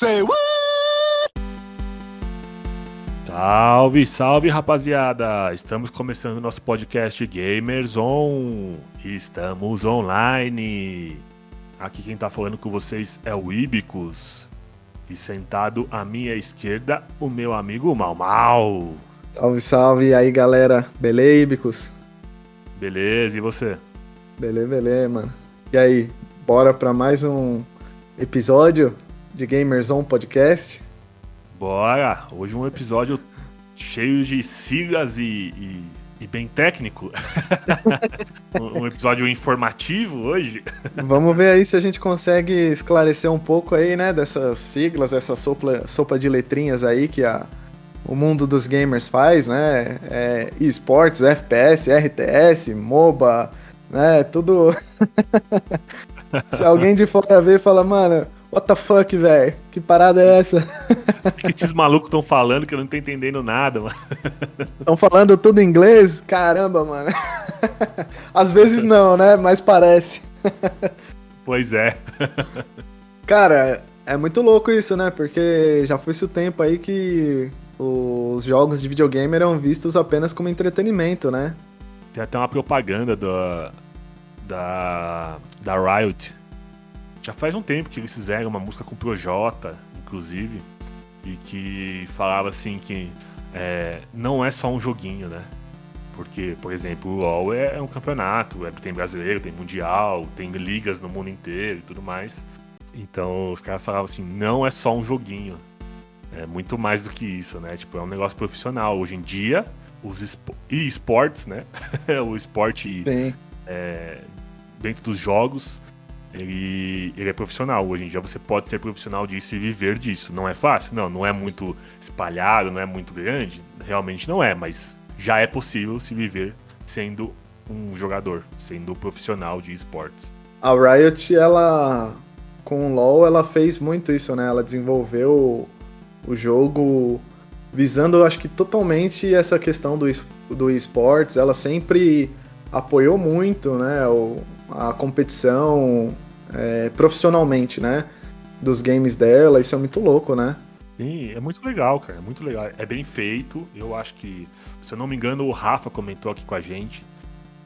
Say what? Salve, salve rapaziada! Estamos começando nosso podcast Gamers On. Estamos online. Aqui quem tá falando com vocês é o Ibicus. E sentado à minha esquerda, o meu amigo Mal Mal. Salve, salve. E aí, galera? Beleza, Ibicus? Beleza, e você? Beleza, beleza, mano. E aí, bora pra mais um episódio de Gamers On Podcast? Bora! Hoje um episódio cheio de siglas e, e, e bem técnico. um episódio informativo hoje. Vamos ver aí se a gente consegue esclarecer um pouco aí, né, dessas siglas, essa sopa, sopa de letrinhas aí que a, o mundo dos gamers faz, né? É, esportes, FPS, RTS, MOBA, né? Tudo. se alguém de fora ver e fala, mano, What the fuck, velho? Que parada é essa? O que esses malucos estão falando que eu não tô entendendo nada, mano? Estão falando tudo em inglês? Caramba, mano. Às vezes não, né? Mas parece. Pois é. Cara, é muito louco isso, né? Porque já foi-se o tempo aí que os jogos de videogame eram vistos apenas como entretenimento, né? Tem até uma propaganda do, da, da Riot já faz um tempo que eles fizeram uma música com o Projota, inclusive, e que falava assim que é, não é só um joguinho, né? Porque, por exemplo, o LoL é, é um campeonato, é, tem brasileiro, tem mundial, tem ligas no mundo inteiro e tudo mais. Então os caras falavam assim, não é só um joguinho. É muito mais do que isso, né? Tipo, é um negócio profissional. Hoje em dia, os esportes, né? o esporte é, dentro dos jogos ele, ele é profissional. Hoje em dia você pode ser profissional disso e viver disso. Não é fácil? Não, não é muito espalhado, não é muito grande. Realmente não é, mas já é possível se viver sendo um jogador, sendo profissional de esportes. A Riot, ela com o LoL, ela fez muito isso, né? Ela desenvolveu o jogo visando, acho que totalmente essa questão do, do esportes. Ela sempre apoiou muito, né? O, a competição é, profissionalmente, né? Dos games dela, isso é muito louco, né? Sim, é muito legal, cara. É muito legal. É bem feito. Eu acho que, se eu não me engano, o Rafa comentou aqui com a gente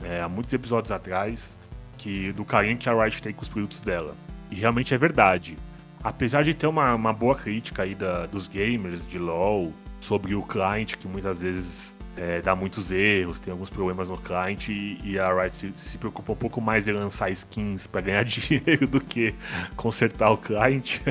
é, há muitos episódios atrás que do carinho que a Riot tem com os produtos dela. E realmente é verdade. Apesar de ter uma, uma boa crítica aí da, dos gamers de LoL sobre o client, que muitas vezes é, dá muitos erros, tem alguns problemas no client e, e a Riot se, se, preocupa um pouco mais em lançar skins para ganhar dinheiro do que consertar o client.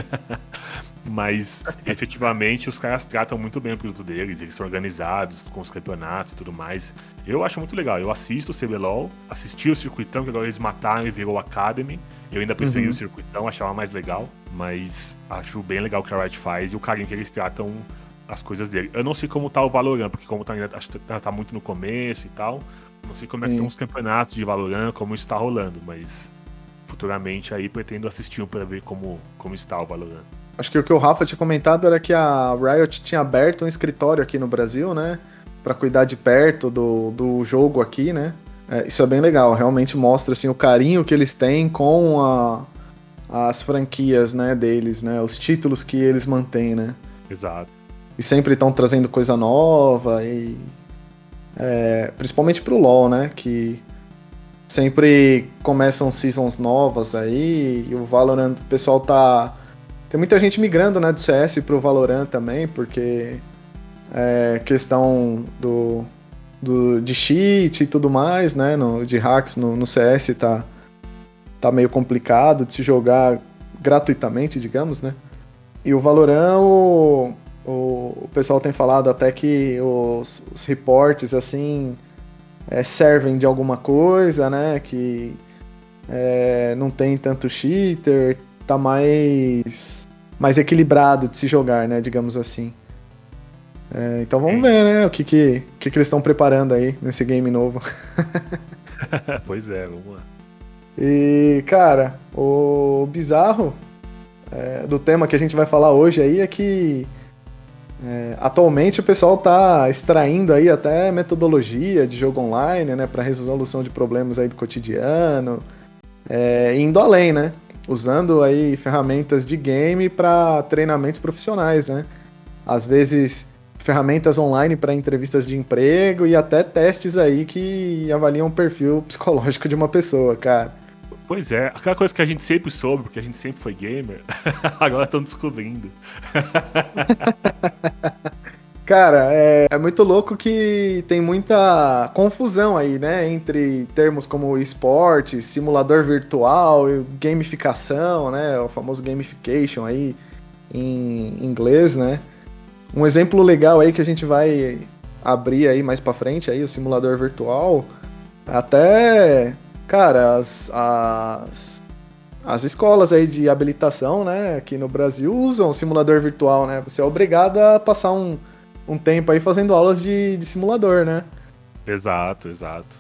Mas efetivamente os caras tratam muito bem o produto deles, eles são organizados com os campeonatos e tudo mais. Eu acho muito legal. Eu assisto o CBLOL, assisti o circuitão, que agora eles mataram e virou Academy. Eu ainda preferi uhum. o circuitão, achava mais legal. Mas acho bem legal o que a Riot faz e o carinho que eles tratam as coisas dele. Eu não sei como tá o Valorant, porque como tá, acho que tá, tá muito no começo e tal. Não sei como é que estão os campeonatos de Valorant, como isso tá rolando, mas futuramente aí pretendo assistir um pra ver como, como está o Valorant. Acho que o que o Rafa tinha comentado era que a Riot tinha aberto um escritório aqui no Brasil, né? Pra cuidar de perto do, do jogo aqui, né? É, isso é bem legal, realmente mostra assim, o carinho que eles têm com a, as franquias né, deles, né? Os títulos que eles mantêm, né? Exato e sempre estão trazendo coisa nova e é, principalmente pro LoL, né? Que sempre começam seasons novas aí e o Valorant, o pessoal tá tem muita gente migrando, né, do CS pro Valorant também, porque é questão do, do de cheat e tudo mais, né, no, de hacks no, no CS tá tá meio complicado de se jogar gratuitamente, digamos, né? E o Valorant, o, o pessoal tem falado até que os, os reportes, assim, é, servem de alguma coisa, né? Que é, não tem tanto cheater, tá mais, mais equilibrado de se jogar, né? Digamos assim. É, então vamos ver, né? O que, que, que, que eles estão preparando aí nesse game novo. pois é, vamos lá. E, cara, o bizarro é, do tema que a gente vai falar hoje aí é que é, atualmente o pessoal está extraindo aí até metodologia de jogo online, né, para resolução de problemas aí do cotidiano, é, indo além, né? usando aí ferramentas de game para treinamentos profissionais, né? Às vezes ferramentas online para entrevistas de emprego e até testes aí que avaliam o perfil psicológico de uma pessoa, cara. Pois é, aquela coisa que a gente sempre soube, porque a gente sempre foi gamer, agora estão descobrindo. Cara, é, é, muito louco que tem muita confusão aí, né? Entre termos como esporte, simulador virtual, gamificação, né? O famoso gamification aí em inglês, né? Um exemplo legal aí que a gente vai abrir aí mais para frente aí o simulador virtual, até, cara, as, as as escolas aí de habilitação, né, aqui no Brasil usam o simulador virtual, né? Você é obrigado a passar um um tempo aí fazendo aulas de, de simulador, né? Exato, exato.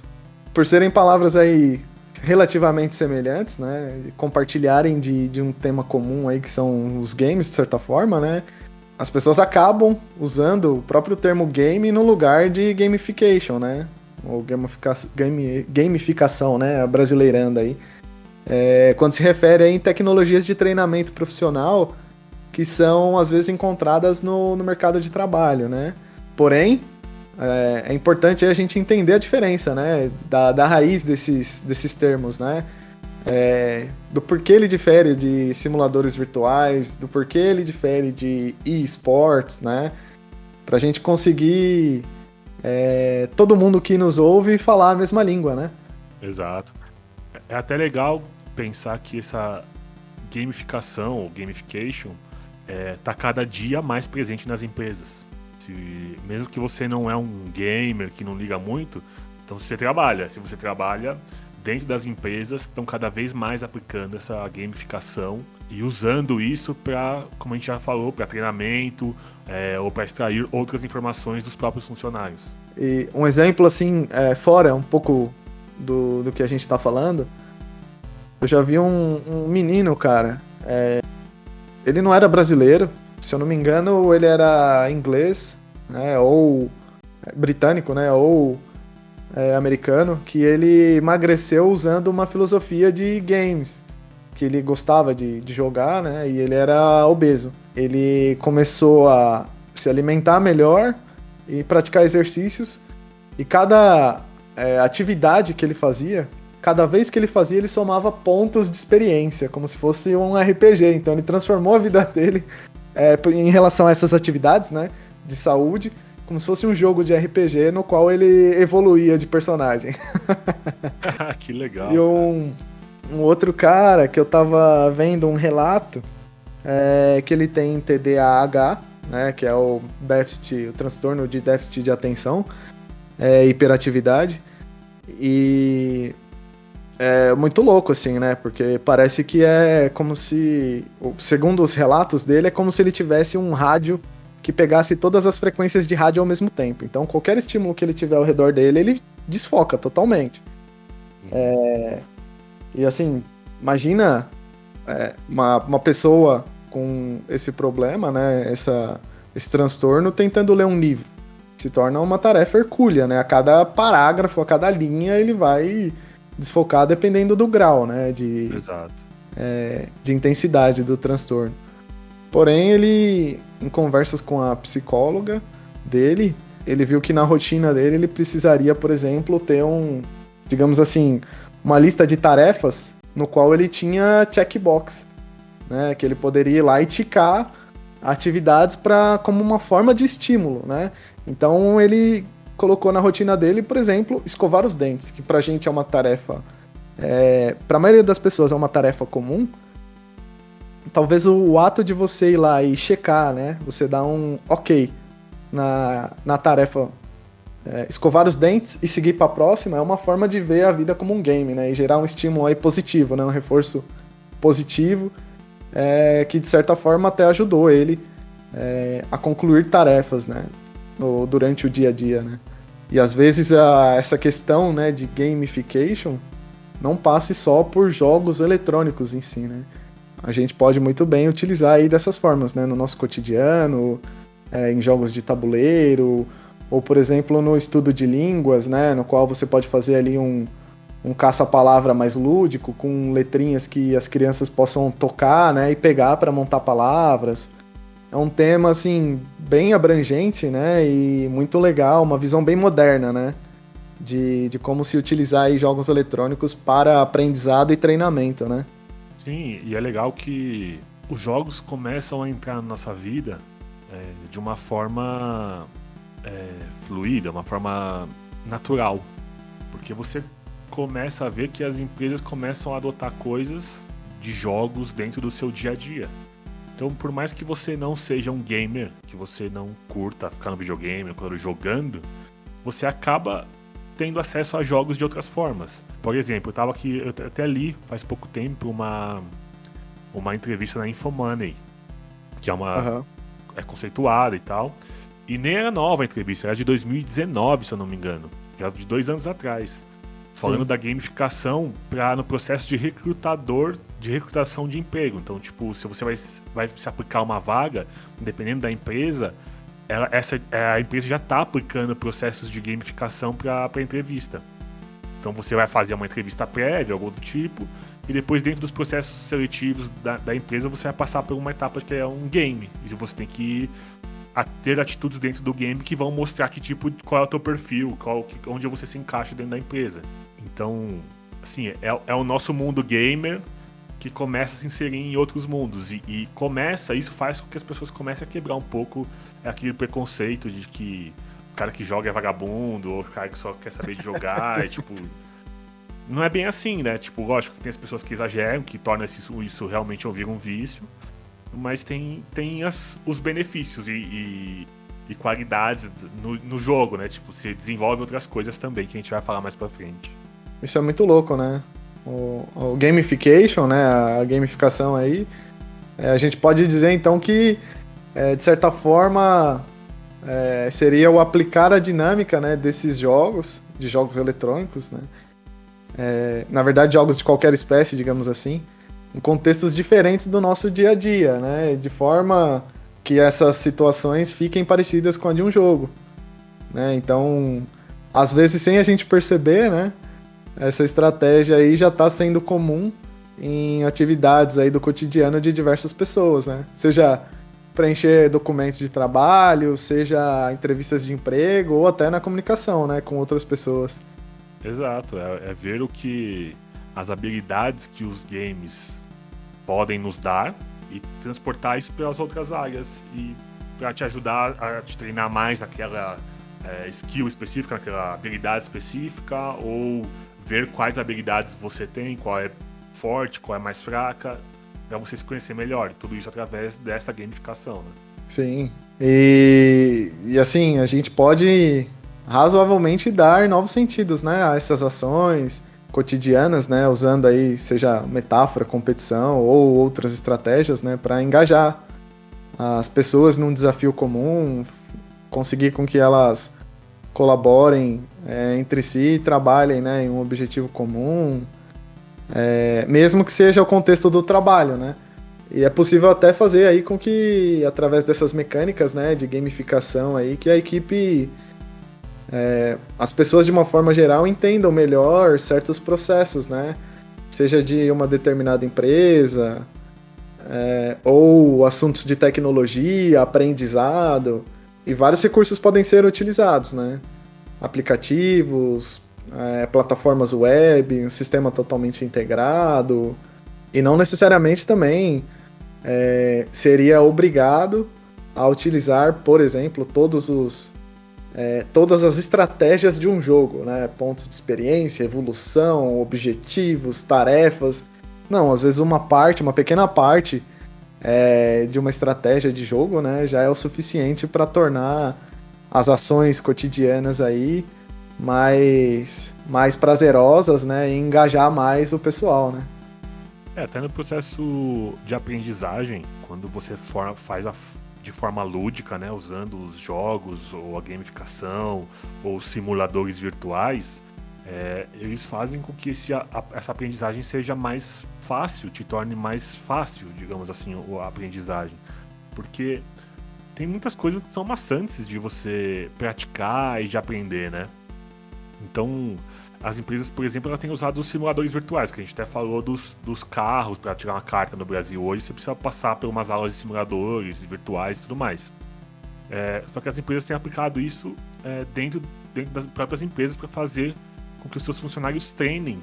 Por serem palavras aí relativamente semelhantes, né? Compartilharem de, de um tema comum aí que são os games, de certa forma, né? As pessoas acabam usando o próprio termo game no lugar de gamification, né? Ou gamificação, né? A brasileiranda aí. É, quando se refere em tecnologias de treinamento profissional que são às vezes encontradas no, no mercado de trabalho, né? Porém, é, é, importante a gente entender a diferença, né? Da, da raiz desses, desses termos, né? É, do porquê ele difere de simuladores virtuais, do porquê ele difere de e-sports, né? Pra gente conseguir é, todo mundo que nos ouve falar a mesma língua, né? Exato. É até legal pensar que essa gamificação, ou gamification, é, tá cada dia mais presente nas empresas. Se, mesmo que você não é um gamer que não liga muito, então você trabalha. Se você trabalha dentro das empresas, estão cada vez mais aplicando essa gamificação e usando isso para, como a gente já falou, para treinamento é, ou para extrair outras informações dos próprios funcionários. E um exemplo assim, é, fora um pouco do, do que a gente está falando, eu já vi um, um menino, cara, é, ele não era brasileiro, se eu não me engano, ele era inglês, né, ou britânico, né, ou é, americano, que ele emagreceu usando uma filosofia de games, que ele gostava de, de jogar, né, e ele era obeso. Ele começou a se alimentar melhor e praticar exercícios, e cada é, atividade que ele fazia, cada vez que ele fazia, ele somava pontos de experiência, como se fosse um RPG. Então ele transformou a vida dele é, em relação a essas atividades, né? De saúde, como se fosse um jogo de RPG no qual ele evoluía de personagem. que legal. E um, um, outro cara que eu tava vendo um relato é que ele tem TDAH, né? Que é o déficit, o transtorno de déficit de atenção, é, hiperatividade. E é muito louco, assim, né? Porque parece que é como se, segundo os relatos dele, é como se ele tivesse um rádio que pegasse todas as frequências de rádio ao mesmo tempo. Então, qualquer estímulo que ele tiver ao redor dele, ele desfoca totalmente. É... E assim, imagina é, uma, uma pessoa com esse problema, né? Essa, esse transtorno, tentando ler um livro. Se torna uma tarefa hercúlea, né? A cada parágrafo, a cada linha, ele vai desfocar dependendo do grau, né? De, Exato. É, de intensidade do transtorno. Porém, ele, em conversas com a psicóloga dele, ele viu que na rotina dele ele precisaria, por exemplo, ter um, digamos assim, uma lista de tarefas no qual ele tinha checkbox, né? Que ele poderia ir lá e ticar atividades para como uma forma de estímulo, né? Então ele colocou na rotina dele, por exemplo, escovar os dentes, que pra gente é uma tarefa. É, pra maioria das pessoas é uma tarefa comum. Talvez o, o ato de você ir lá e checar, né? Você dá um ok na, na tarefa é, escovar os dentes e seguir para a próxima é uma forma de ver a vida como um game, né? E gerar um estímulo aí positivo, né? Um reforço positivo é, que de certa forma até ajudou ele é, a concluir tarefas, né? no, durante o dia a dia, né? E às vezes a, essa questão né, de gamification não passe só por jogos eletrônicos em si, né? A gente pode muito bem utilizar aí dessas formas, né? No nosso cotidiano, é, em jogos de tabuleiro, ou por exemplo no estudo de línguas, né? No qual você pode fazer ali um, um caça-palavra mais lúdico, com letrinhas que as crianças possam tocar, né, e pegar para montar palavras. É um tema assim bem abrangente, né, e muito legal, uma visão bem moderna, né, de, de como se utilizar aí jogos eletrônicos para aprendizado e treinamento, né. Sim, e é legal que os jogos começam a entrar na nossa vida é, de uma forma é, fluida, uma forma natural, porque você começa a ver que as empresas começam a adotar coisas de jogos dentro do seu dia a dia. Então, por mais que você não seja um gamer, que você não curta ficar no videogame ou jogando, você acaba tendo acesso a jogos de outras formas. Por exemplo, eu tava aqui, eu até li faz pouco tempo uma uma entrevista na Infomoney, que é uma uhum. é conceituada e tal. E nem era nova a entrevista, era de 2019, se eu não me engano, já de dois anos atrás falando Sim. da gamificação para no processo de recrutador, de recrutação de emprego. Então, tipo, se você vai, vai se aplicar uma vaga, dependendo da empresa, ela, essa, a empresa já está aplicando processos de gamificação para a entrevista. Então, você vai fazer uma entrevista prévia, algo do tipo, e depois, dentro dos processos seletivos da, da empresa, você vai passar por uma etapa que é um game. E você tem que ter atitudes dentro do game que vão mostrar que tipo qual é o teu perfil, qual, onde você se encaixa dentro da empresa. Então, assim, é, é o nosso mundo gamer que começa a se inserir em outros mundos. E, e, começa, isso faz com que as pessoas comecem a quebrar um pouco aquele preconceito de que o cara que joga é vagabundo, ou o cara que só quer saber de jogar, é tipo. Não é bem assim, né? Tipo, lógico que tem as pessoas que exageram, que tornam isso, isso realmente ouvir um vício, mas tem, tem as, os benefícios e, e, e qualidades no, no jogo, né? Tipo, você desenvolve outras coisas também, que a gente vai falar mais pra frente. Isso é muito louco, né? O, o gamification, né? A gamificação aí. É, a gente pode dizer então que, é, de certa forma, é, seria o aplicar a dinâmica né, desses jogos, de jogos eletrônicos, né? É, na verdade, jogos de qualquer espécie, digamos assim, em contextos diferentes do nosso dia a dia, né? De forma que essas situações fiquem parecidas com a de um jogo. Né? Então, às vezes, sem a gente perceber, né? essa estratégia aí já está sendo comum em atividades aí do cotidiano de diversas pessoas, né? Seja preencher documentos de trabalho, seja entrevistas de emprego ou até na comunicação, né, com outras pessoas. Exato, é, é ver o que as habilidades que os games podem nos dar e transportar isso para as outras áreas e para te ajudar a te treinar mais naquela é, skill específica, naquela habilidade específica ou ver quais habilidades você tem, qual é forte, qual é mais fraca, para você se conhecer melhor. Tudo isso através dessa gamificação, né? Sim. E, e assim, a gente pode razoavelmente dar novos sentidos, né, a essas ações cotidianas, né, usando aí seja metáfora, competição ou outras estratégias, né, para engajar as pessoas num desafio comum, conseguir com que elas colaborem é, entre si e trabalhem né, em um objetivo comum, é, mesmo que seja o contexto do trabalho, né? E é possível até fazer aí com que, através dessas mecânicas né, de gamificação aí, que a equipe, é, as pessoas de uma forma geral entendam melhor certos processos, né? Seja de uma determinada empresa, é, ou assuntos de tecnologia, aprendizado, e vários recursos podem ser utilizados, né? Aplicativos, é, plataformas web, um sistema totalmente integrado, e não necessariamente também é, seria obrigado a utilizar, por exemplo, todos os é, todas as estratégias de um jogo, né? Pontos de experiência, evolução, objetivos, tarefas. Não, às vezes uma parte, uma pequena parte é, de uma estratégia de jogo, né, já é o suficiente para tornar as ações cotidianas aí mais, mais prazerosas, né, e engajar mais o pessoal, né. É, até no processo de aprendizagem, quando você for, faz a, de forma lúdica, né, usando os jogos ou a gamificação ou simuladores virtuais, é, eles fazem com que esse, a, essa aprendizagem seja mais fácil, te torne mais fácil, digamos assim, a aprendizagem. Porque tem muitas coisas que são maçantes de você praticar e de aprender, né? Então, as empresas, por exemplo, elas têm usado os simuladores virtuais, que a gente até falou dos, dos carros para tirar uma carta no Brasil hoje, você precisa passar por umas aulas de simuladores virtuais e tudo mais. É, só que as empresas têm aplicado isso é, dentro, dentro das próprias empresas para fazer com que os seus funcionários treinem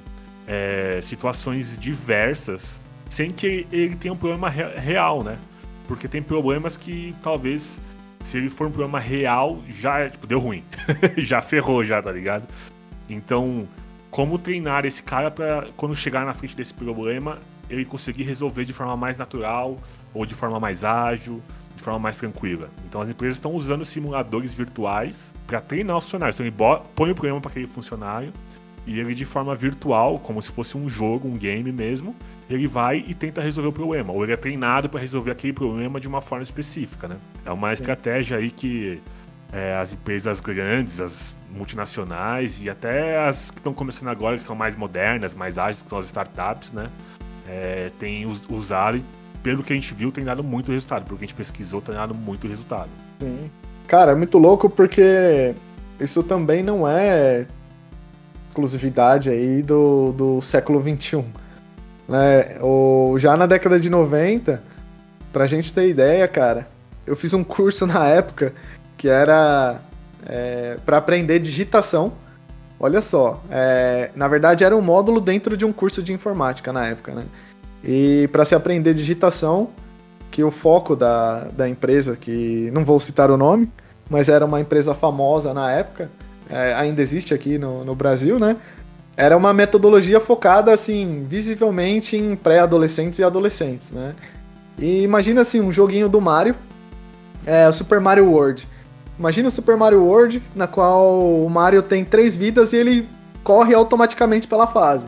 é, situações diversas sem que ele tenha um problema re real, né? Porque tem problemas que talvez, se ele for um problema real, já tipo, deu ruim. já ferrou, já, tá ligado? Então, como treinar esse cara para quando chegar na frente desse problema, ele conseguir resolver de forma mais natural ou de forma mais ágil, de forma mais tranquila. Então as empresas estão usando simuladores virtuais para treinar os funcionários. Então ele põe o problema para aquele funcionário e ele de forma virtual, como se fosse um jogo, um game mesmo, ele vai e tenta resolver o problema. Ou ele é treinado para resolver aquele problema de uma forma específica, né? É uma estratégia aí que é, as empresas grandes, as multinacionais e até as que estão começando agora, que são mais modernas, mais ágeis, que são as startups, né? É, tem usado e, pelo que a gente viu, tem dado muito resultado. Pelo que a gente pesquisou, tem dado muito resultado. Sim. Cara, é muito louco porque isso também não é exclusividade aí do, do século XXI. Né? O, já na década de 90, pra gente ter ideia, cara, eu fiz um curso na época que era é, para aprender digitação. Olha só, é, na verdade era um módulo dentro de um curso de informática na época, né? E para se aprender digitação, que o foco da, da empresa, que não vou citar o nome, mas era uma empresa famosa na época, é, ainda existe aqui no, no Brasil, né? Era uma metodologia focada, assim, visivelmente em pré-adolescentes e adolescentes, né? E imagina, assim, um joguinho do Mario, é, o Super Mario World. Imagina o Super Mario World, na qual o Mario tem três vidas e ele corre automaticamente pela fase.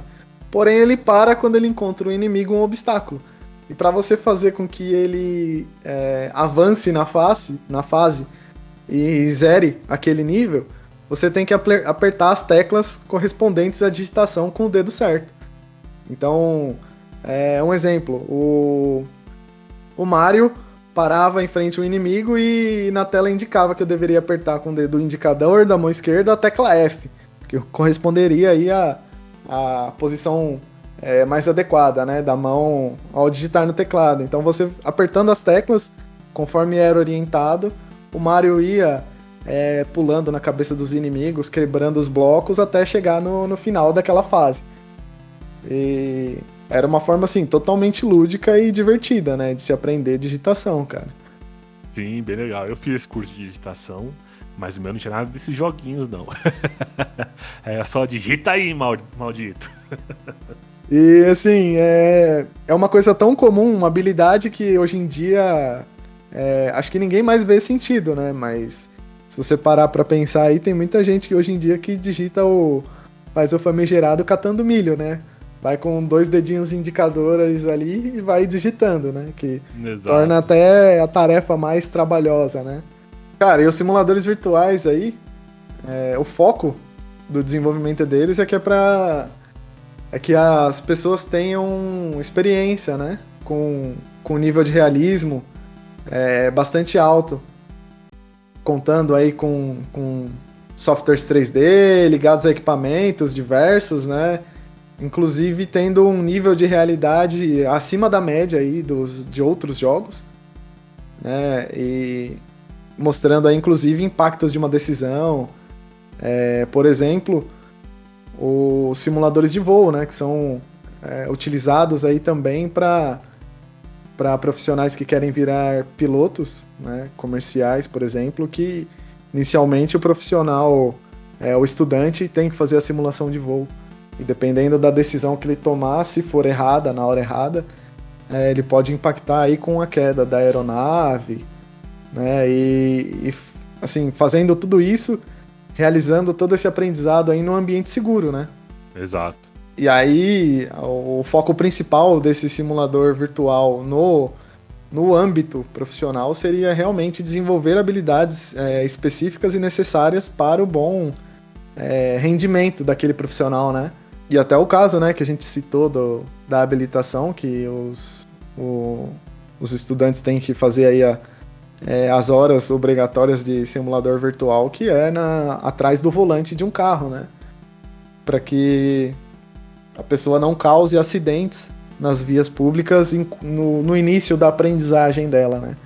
Porém, ele para quando ele encontra um inimigo, um obstáculo. E para você fazer com que ele é, avance na fase, na fase e zere aquele nível, você tem que apertar as teclas correspondentes à digitação com o dedo certo. Então, é um exemplo. O, o Mario parava em frente ao inimigo e na tela indicava que eu deveria apertar com o dedo indicador da mão esquerda a tecla F, que corresponderia aí à, à posição é, mais adequada, né, da mão ao digitar no teclado. Então você apertando as teclas, conforme era orientado, o Mario ia é, pulando na cabeça dos inimigos, quebrando os blocos até chegar no, no final daquela fase. E era uma forma, assim, totalmente lúdica e divertida, né? De se aprender digitação, cara. Sim, bem legal. Eu fiz esse curso de digitação, mas o meu não tinha nada desses joguinhos, não. é só digita aí, maldito. e, assim, é, é uma coisa tão comum, uma habilidade que hoje em dia é, acho que ninguém mais vê sentido, né? Mas se você parar pra pensar aí, tem muita gente que hoje em dia que digita o. faz o famigerado catando milho, né? Vai com dois dedinhos indicadores ali e vai digitando, né? Que Exato. torna até a tarefa mais trabalhosa, né? Cara, e os simuladores virtuais aí, é, o foco do desenvolvimento deles é que é para é que as pessoas tenham experiência, né? Com, com nível de realismo é, bastante alto, contando aí com, com softwares 3D ligados a equipamentos diversos, né? Inclusive tendo um nível de realidade acima da média aí dos, de outros jogos, né? E mostrando aí, inclusive, impactos de uma decisão. É, por exemplo, os simuladores de voo, né? Que são é, utilizados aí também para para profissionais que querem virar pilotos, né, comerciais, por exemplo, que inicialmente o profissional, é, o estudante tem que fazer a simulação de voo. E dependendo da decisão que ele tomar, se for errada, na hora errada, é, ele pode impactar aí com a queda da aeronave, né? E, e, assim, fazendo tudo isso, realizando todo esse aprendizado aí num ambiente seguro, né? Exato. E aí, o foco principal desse simulador virtual no, no âmbito profissional seria realmente desenvolver habilidades é, específicas e necessárias para o bom é, rendimento daquele profissional, né? E até o caso, né, que a gente citou do, da habilitação, que os, o, os estudantes têm que fazer aí a, é, as horas obrigatórias de simulador virtual, que é na, atrás do volante de um carro, né? para que a pessoa não cause acidentes nas vias públicas no, no, início da aprendizagem dela, né?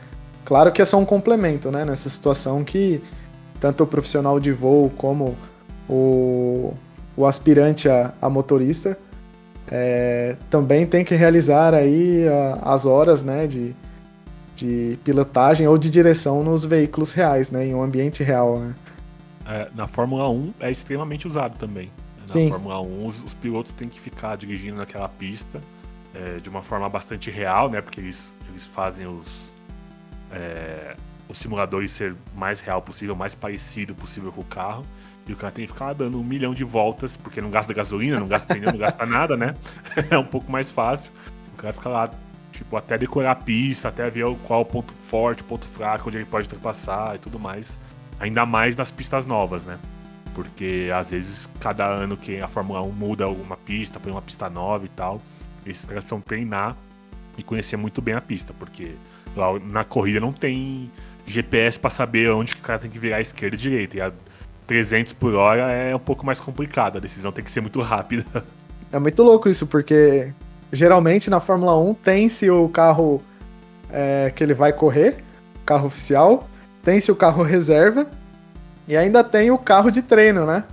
Claro que é só um complemento, né? Nessa situação que tanto o profissional de voo como o, o aspirante a, a motorista é, também tem que realizar aí a, as horas, né? De, de pilotagem ou de direção nos veículos reais, né? Em um ambiente real, né? É, na Fórmula 1 é extremamente usado também. Na Sim. Fórmula 1, os, os, pilotos têm que ficar dirigindo naquela pista é, de uma forma bastante real, né? Porque eles, eles fazem os, é, os simuladores ser mais real possível, mais parecido possível com o carro. E o cara tem que ficar dando um milhão de voltas, porque não gasta gasolina, não gasta pneu, não gasta nada, né? é um pouco mais fácil. O cara fica lá Tipo, até decorar a pista, até ver qual o ponto forte, ponto fraco, onde ele pode ultrapassar e tudo mais. Ainda mais nas pistas novas, né? Porque às vezes cada ano que a Fórmula 1 muda alguma pista, põe uma pista nova e tal, esses caras precisam treinar e conhecer muito bem a pista, porque lá na corrida não tem GPS para saber onde que o cara tem que virar à esquerda e direita. E a 300 por hora é um pouco mais complicado, a decisão tem que ser muito rápida. É muito louco isso, porque geralmente na Fórmula 1 tem-se o carro é, que ele vai correr, carro oficial, tem-se o carro reserva e ainda tem o carro de treino, né?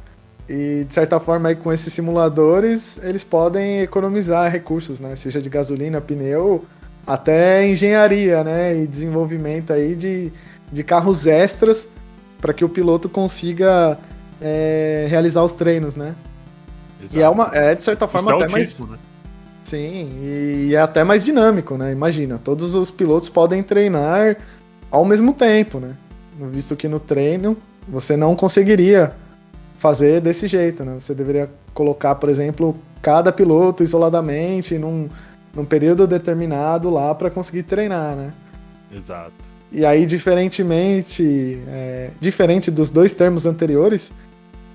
E de certa forma aí com esses simuladores eles podem economizar recursos, né? Seja de gasolina, pneu, até engenharia, né? E desenvolvimento aí de, de carros extras para que o piloto consiga é, realizar os treinos, né? Exato. E é, uma, é de certa forma até mais. Né? Sim, e é até mais dinâmico, né? Imagina, todos os pilotos podem treinar ao mesmo tempo, né? Visto que no treino você não conseguiria fazer desse jeito, né? Você deveria colocar, por exemplo, cada piloto isoladamente num, num período determinado lá para conseguir treinar, né? Exato. E aí, diferentemente, é, diferente dos dois termos anteriores,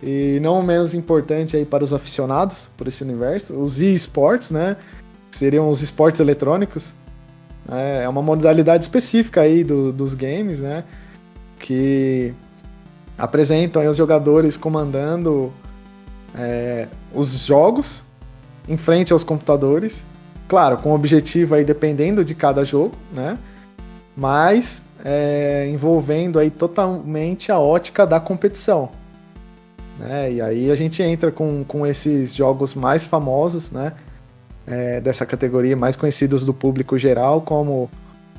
e não menos importante aí para os aficionados por esse universo, os e-sports, né? Seriam os esportes eletrônicos. É, é uma modalidade específica aí do, dos games, né? Que apresentam os jogadores comandando é, os jogos em frente aos computadores. Claro, com objetivo aí dependendo de cada jogo, né? Mas é, envolvendo aí totalmente a ótica da competição. Né? E aí a gente entra com, com esses jogos mais famosos, né? É, dessa categoria, mais conhecidos do público geral, como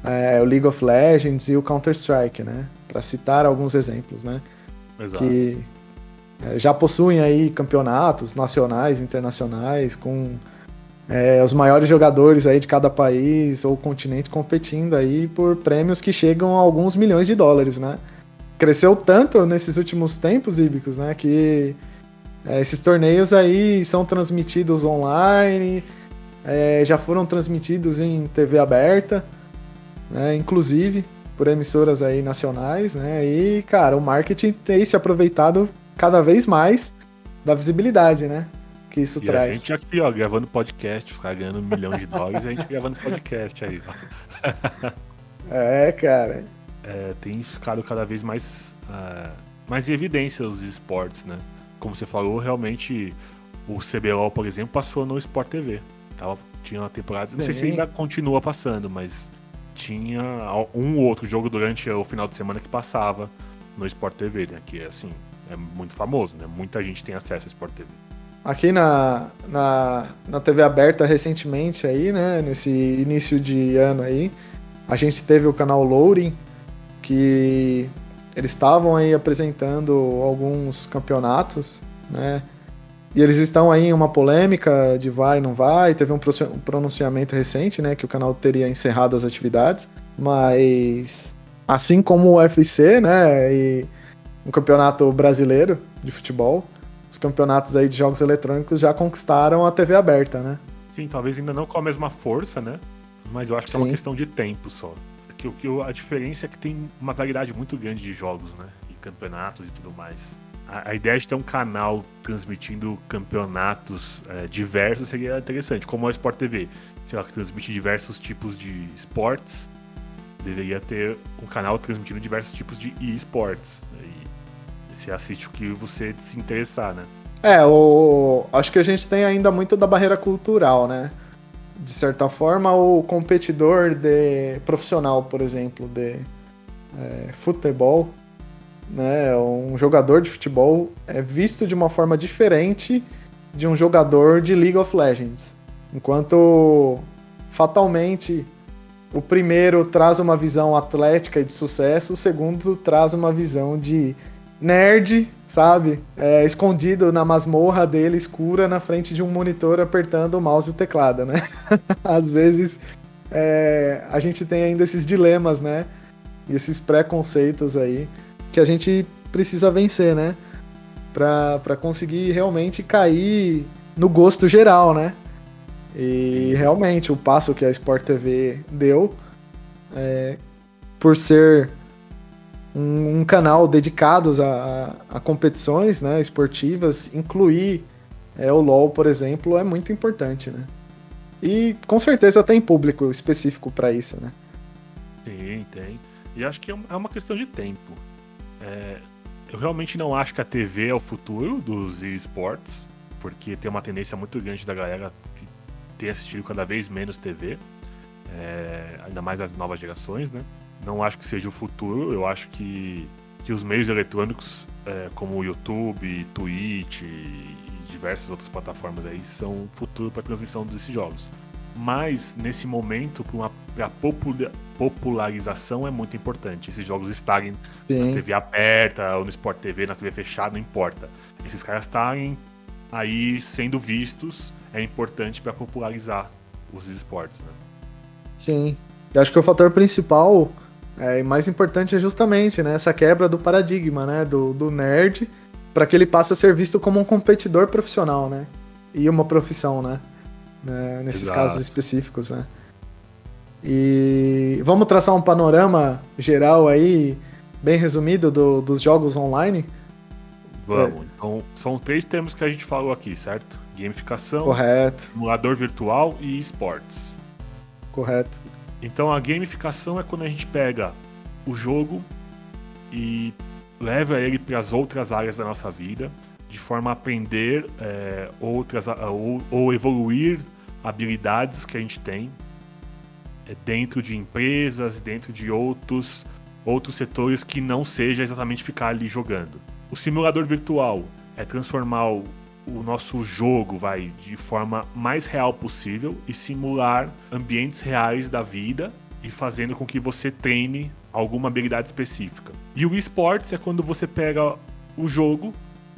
é, o League of Legends e o Counter-Strike, né? Para citar alguns exemplos, né? Exato. Que é, já possuem aí campeonatos nacionais, internacionais, com é, os maiores jogadores aí de cada país ou continente competindo aí por prêmios que chegam a alguns milhões de dólares, né? cresceu tanto nesses últimos tempos, Ibicos, né? Que é, esses torneios aí são transmitidos online, é, já foram transmitidos em TV aberta, né, inclusive por emissoras aí nacionais, né? E, cara, o marketing tem se aproveitado cada vez mais da visibilidade, né? Que isso e traz. A gente aqui, ó, gravando podcast, ficar ganhando um milhão de dólares, a gente gravando podcast aí, é, cara é, tem ficado cada vez mais, é, mais em evidência os esportes, né? Como você falou, realmente o CBLOL, por exemplo, passou no Sport TV. Tava, tinha uma temporada, não sei se ainda continua passando, mas tinha um ou outro jogo durante o final de semana que passava no Sport TV, né? Que é assim, é muito famoso, né? Muita gente tem acesso ao Sport TV. Aqui na, na, na TV aberta recentemente aí, né? Nesse início de ano aí, a gente teve o canal Loading, que eles estavam aí apresentando alguns campeonatos, né? E eles estão aí em uma polêmica de vai, não vai. Teve um pronunciamento recente, né? Que o canal teria encerrado as atividades. Mas, assim como o UFC, né? E um campeonato brasileiro de futebol, os campeonatos aí de jogos eletrônicos já conquistaram a TV aberta, né? Sim, talvez ainda não com a mesma força, né? Mas eu acho que Sim. é uma questão de tempo só que, o que a diferença é que tem uma variedade muito grande de jogos, né? E campeonatos e tudo mais. A, a ideia de ter um canal transmitindo campeonatos é, diversos seria interessante, como a Sport TV. Sei lá, que transmite diversos tipos de esportes, deveria ter um canal transmitindo diversos tipos de esportes. E você assiste o que você se interessar, né? É, o, acho que a gente tem ainda muito da barreira cultural, né? De certa forma, o competidor de profissional, por exemplo, de é, futebol, né? Um jogador de futebol é visto de uma forma diferente de um jogador de League of Legends. Enquanto fatalmente o primeiro traz uma visão atlética e de sucesso, o segundo traz uma visão de nerd, sabe? É, escondido na masmorra dele, escura, na frente de um monitor apertando o mouse e o teclado, né? Às vezes é, a gente tem ainda esses dilemas, né? E esses preconceitos aí que a gente precisa vencer, né? Pra, pra conseguir realmente cair no gosto geral, né? E realmente o passo que a Sport TV deu, é, por ser um, um canal dedicado a, a, competições né, esportivas, incluir é, o LoL, por exemplo, é muito importante, né? E com certeza tem público específico para isso, né? Sim, tem. E acho que é, é uma questão de tempo. É, eu realmente não acho que a TV é o futuro dos esportes, porque tem uma tendência muito grande da galera que ter assistido cada vez menos TV, é, ainda mais as novas gerações, né? Não acho que seja o futuro, eu acho que, que os meios eletrônicos, é, como o YouTube, Twitch e diversas outras plataformas aí, são o futuro para a transmissão desses jogos. Mas, nesse momento, para a popularização é muito importante. Esses jogos estarem Sim. na TV aberta, ou no Sport TV, na TV fechada, não importa. Esses caras estarem aí sendo vistos é importante para popularizar os esportes, né? Sim. Eu acho que o fator principal é, e mais importante é justamente né, essa quebra do paradigma né, do, do nerd para que ele passe a ser visto como um competidor profissional, né? E uma profissão, né? né nesses Exato. casos específicos, né? E vamos traçar um panorama geral aí, bem resumido, do, dos jogos online? Vamos. É. Então, são três termos que a gente falou aqui, certo? Gamificação, Correto. simulador virtual e esportes. Correto. Então a gamificação é quando a gente pega o jogo e leva ele para as outras áreas da nossa vida, de forma a aprender é, outras ou, ou, evoluir habilidades que a gente tem é, dentro de empresas, dentro de outros outros setores que não seja exatamente ficar ali jogando. O simulador virtual é transformar o, o nosso jogo vai de forma mais real possível e simular ambientes reais da vida e fazendo com que você treine alguma habilidade específica. E o esportes é quando você pega o jogo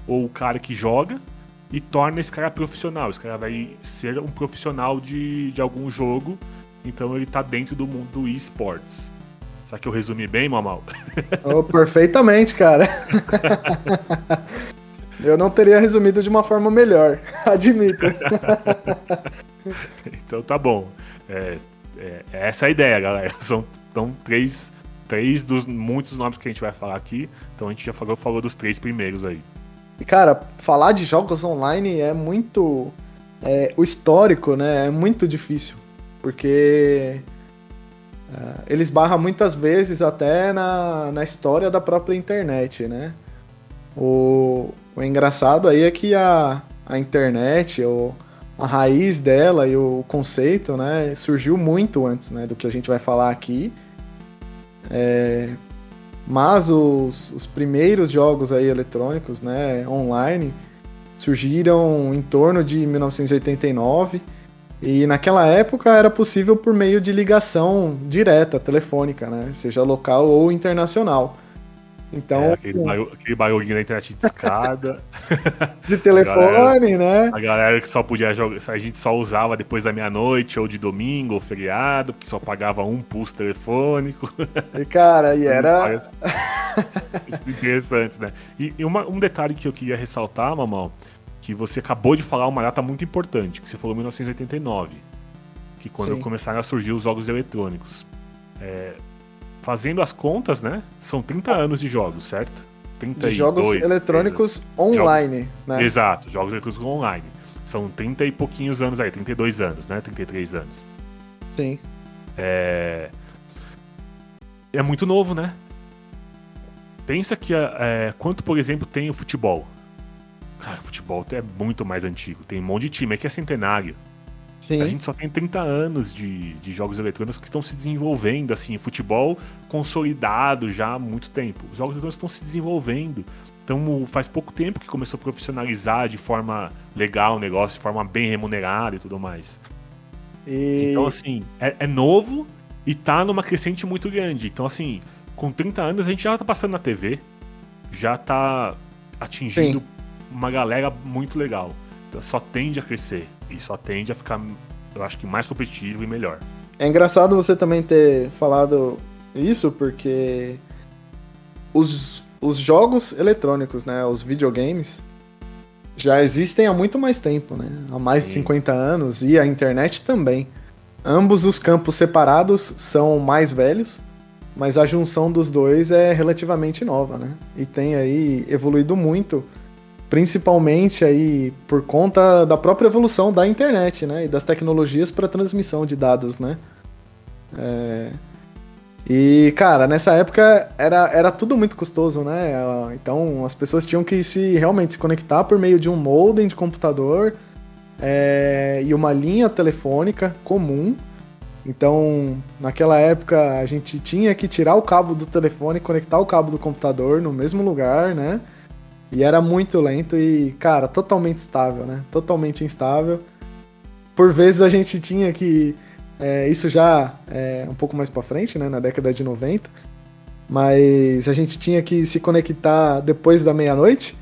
ou o cara que joga e torna esse cara profissional. Esse cara vai ser um profissional de, de algum jogo, então ele tá dentro do mundo do esportes. Será que eu resumi bem, Mamal? Oh, perfeitamente, cara. Eu não teria resumido de uma forma melhor, admito. então tá bom. É, é, é, essa a ideia, galera. São então, três, três dos muitos nomes que a gente vai falar aqui. Então a gente já falou, falou dos três primeiros aí. E cara, falar de jogos online é muito. É, o histórico, né? É muito difícil. Porque uh, eles barram muitas vezes até na, na história da própria internet, né? O, o engraçado aí é que a, a internet, ou a raiz dela e o conceito, né, surgiu muito antes, né, do que a gente vai falar aqui. É, mas os, os primeiros jogos aí eletrônicos, né, online, surgiram em torno de 1989 e naquela época era possível por meio de ligação direta, telefônica, né, seja local ou internacional. Então, é, aquele, barulho, aquele barulhinho da internet de escada. de telefone, a galera, né? A galera que só podia jogar, a gente só usava depois da meia-noite, ou de domingo, ou feriado, que só pagava um pulso telefônico. E cara, e era. interessantes, né? E, e uma, um detalhe que eu queria ressaltar, Mamão, que você acabou de falar uma data muito importante, que você falou 1989. Que quando Sim. começaram a surgir os jogos eletrônicos. É, fazendo as contas, né? São 30 anos de jogos, certo? 32, de jogos eletrônicos online, jogos, né? Exato, jogos eletrônicos online. São 30 e pouquinhos anos aí, 32 anos, né? 33 anos. Sim. É. É muito novo, né? Pensa que é, quanto, por exemplo, tem o futebol. Cara, futebol é muito mais antigo. Tem um monte de time, aqui é centenário. Sim. A gente só tem 30 anos de, de jogos eletrônicos que estão se desenvolvendo, assim, futebol consolidado já há muito tempo. Os jogos eletrônicos estão se desenvolvendo. Então faz pouco tempo que começou a profissionalizar de forma legal o negócio, de forma bem remunerada e tudo mais. E... Então, assim, é, é novo e tá numa crescente muito grande. Então, assim, com 30 anos a gente já tá passando na TV, já tá atingindo Sim. uma galera muito legal. Então só tende a crescer e só tende a ficar, eu acho que mais competitivo e melhor. É engraçado você também ter falado isso, porque os, os jogos eletrônicos, né, os videogames, já existem há muito mais tempo, né? Há mais de Sim. 50 anos, e a internet também. Ambos os campos separados são mais velhos, mas a junção dos dois é relativamente nova, né? E tem aí evoluído muito, principalmente aí por conta da própria evolução da internet, né? E das tecnologias para transmissão de dados, né? É, E, cara, nessa época era, era tudo muito custoso, né? Então as pessoas tinham que se realmente se conectar por meio de um modem de computador é, e uma linha telefônica comum. Então, naquela época, a gente tinha que tirar o cabo do telefone e conectar o cabo do computador no mesmo lugar, né? E era muito lento e, cara, totalmente instável, né? Totalmente instável. Por vezes a gente tinha que. é, isso já é um pouco mais pra frente, né? Na década de 90. Mas a gente tinha que se conectar depois da meia-noite.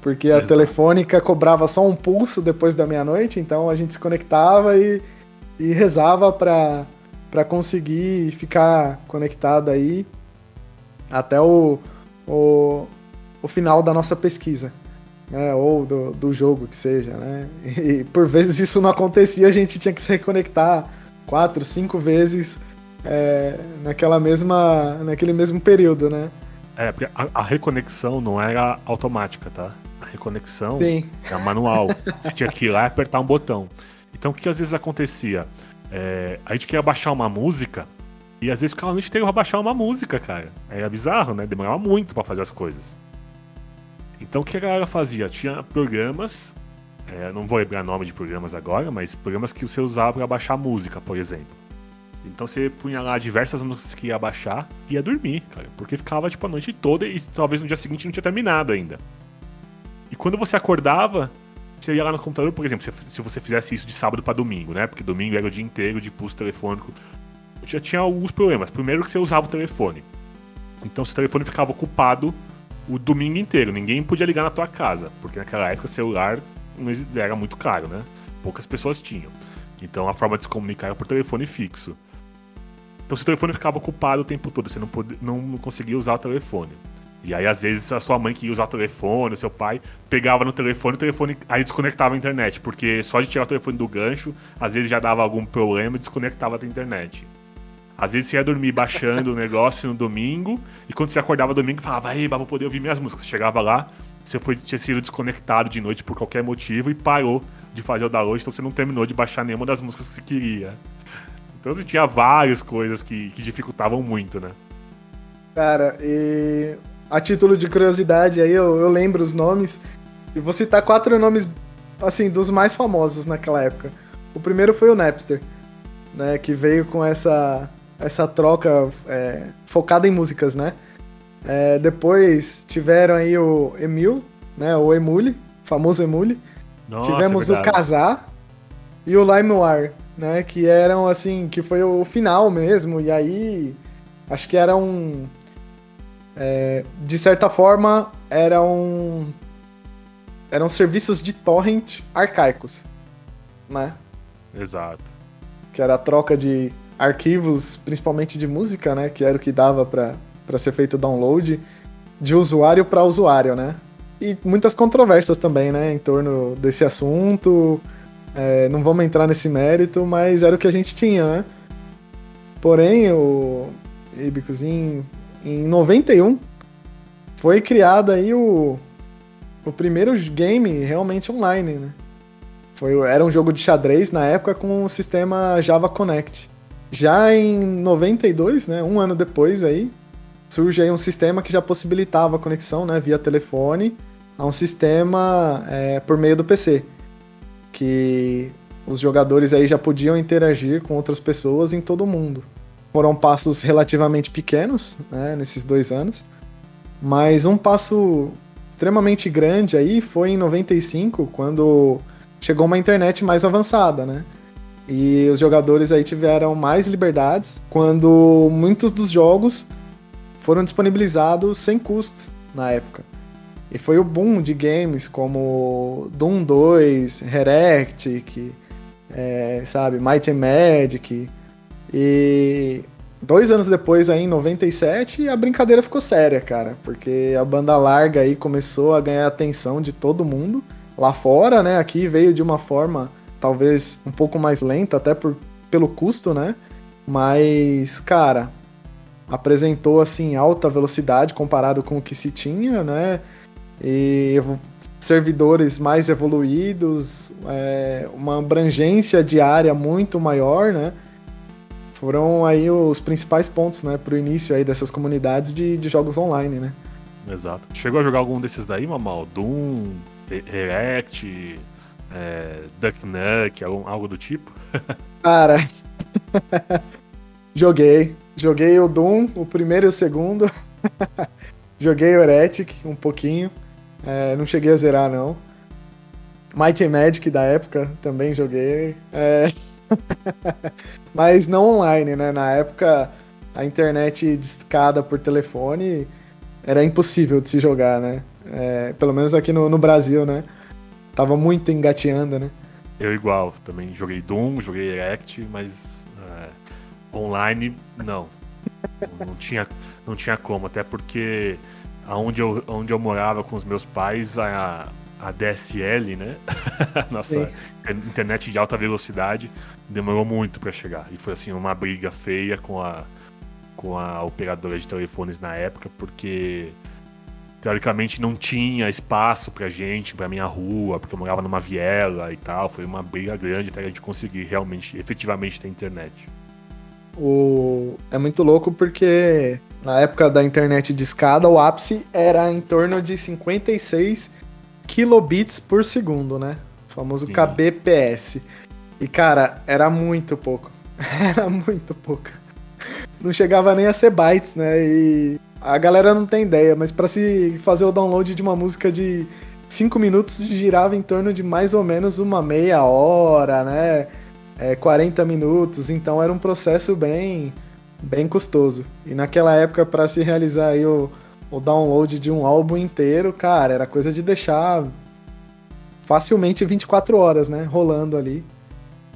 Porque a Exato. telefônica cobrava só um pulso depois da meia-noite. Então a gente se conectava e, e rezava pra, pra conseguir ficar conectado aí até o, o, o final da nossa pesquisa, né? Ou do, do jogo que seja, né? E por vezes isso não acontecia, a gente tinha que se reconectar quatro, cinco vezes é, naquela mesma, naquele mesmo período, né? É, porque a, a reconexão não era automática, tá? A reconexão Sim, era manual. Você tinha que ir lá e apertar um botão. Então o que às vezes acontecia? É, a gente queria baixar uma música e às vezes ficava a noite inteira pra baixar uma música, cara. Era bizarro, né? Demorava muito pra fazer as coisas. Então o que a galera fazia? Tinha programas, é, não vou lembrar nome de programas agora, mas programas que você usava pra baixar música, por exemplo. Então você punha lá diversas músicas que ia baixar e ia dormir, cara. Porque ficava tipo a noite toda e talvez no dia seguinte não tinha terminado ainda. E quando você acordava, você ia lá no computador, por exemplo, se, você fizesse isso de sábado pra domingo, né? Porque domingo era o dia inteiro de pulso telefônico. Já tinha alguns problemas. Primeiro que você usava o telefone. Então seu telefone ficava ocupado o domingo inteiro. Ninguém podia ligar na tua casa, porque naquela época celular era muito caro, né? Poucas pessoas tinham. Então a forma de se comunicar era por telefone fixo. Então seu telefone ficava ocupado o tempo todo, você não, pode, não, conseguia usar o telefone. E aí, às vezes, a sua mãe que ia usar o telefone, o seu pai, pegava no telefone, o telefone aí desconectava a internet, porque só de tirar o telefone do gancho, às vezes já dava algum problema e desconectava da internet. Às vezes você ia dormir baixando o negócio no domingo, e quando você acordava domingo, falava, eba, vou poder ouvir minhas músicas. Você chegava lá, você foi, tinha sido desconectado de noite por qualquer motivo e parou de fazer o download, então você não terminou de baixar nenhuma das músicas que você queria. Então você tinha várias coisas que, que dificultavam muito, né? cara, e a título de curiosidade aí eu, eu lembro os nomes e vou citar quatro nomes assim dos mais famosos naquela época. O primeiro foi o Napster, né, que veio com essa essa troca é, focada em músicas, né? É, depois tiveram aí o Emil, né, o Emule, famoso Emule. Nossa, Tivemos é o. Casar e o LimeWire, né? Que eram assim, que foi o final mesmo. E aí, acho que era um. é, de certa forma, eram. Eram serviços de torrent arcaicos, né? Exato. Que era a troca de arquivos, principalmente de música, né? Que era o que dava pra ser feito download, de usuário para usuário, né? E muitas controvérsias também, né? Em torno desse assunto. É, não vamos entrar nesse mérito, mas era o que a gente tinha, né? Porém, o Ibicos, em, em 91, foi criado aí o, o primeiro game realmente online, né? Foi, era um jogo de xadrez na época com o sistema Java Connect. Já em 92, né, um ano depois aí, surge aí um sistema que já possibilitava a conexão, né, via telefone a um sistema é, por meio do PC, que os jogadores aí já podiam interagir com outras pessoas em todo o mundo. Foram passos relativamente pequenos, né, nesses dois anos, mas um passo extremamente grande aí foi em 95, quando chegou uma internet mais avançada, né? E os jogadores aí tiveram mais liberdades quando muitos dos jogos foram disponibilizados sem custo na época. E foi o boom de games como Doom 2, Heretic, é, sabe, Might and Magic. E dois anos depois, aí, em 97, a brincadeira ficou séria, cara. Porque a banda larga aí começou a ganhar a atenção de todo mundo. Lá fora, né? Aqui veio de uma forma talvez um pouco mais lenta, até por, pelo custo, né? Mas, cara, apresentou assim alta velocidade comparado com o que se tinha, né? E servidores mais evoluídos, é, uma abrangência de área muito maior, né? Foram aí os principais pontos, né, pro início aí dessas comunidades de, de jogos online, né? Exato. Chegou a jogar algum desses daí, Mamal? Doom, React, é, Duck Nuck, algo do tipo? Cara, joguei. Joguei o Doom, o primeiro e o segundo. joguei o Heretic um pouquinho. É, não cheguei a zerar, não. Might and Magic da época também joguei. É... Mas não online, né? Na época, a internet discada por telefone era impossível de se jogar, né? É, pelo menos aqui no, no Brasil, né? Tava muito engateando, né? Eu igual, também joguei Doom, joguei React, mas é, online não. não, tinha, não tinha como, até porque aonde eu, onde eu morava com os meus pais, a, a DSL, né? Nossa Sim. internet de alta velocidade demorou muito para chegar. E foi assim uma briga feia com a com a operadora de telefones na época, porque teoricamente não tinha espaço pra gente, pra minha rua, porque eu morava numa viela e tal. Foi uma briga grande até a gente conseguir realmente, efetivamente ter internet. O... É muito louco porque na época da internet de escada, o ápice era em torno de 56 kilobits por segundo, né? O famoso Sim. kbps. E cara, era muito pouco. era muito pouco. Não chegava nem a ser bytes, né? E a galera não tem ideia, mas para se fazer o download de uma música de 5 minutos girava em torno de mais ou menos uma meia hora, né? É, 40 minutos, então era um processo bem bem custoso. E naquela época para se realizar aí o, o download de um álbum inteiro, cara, era coisa de deixar facilmente 24 horas, né, rolando ali.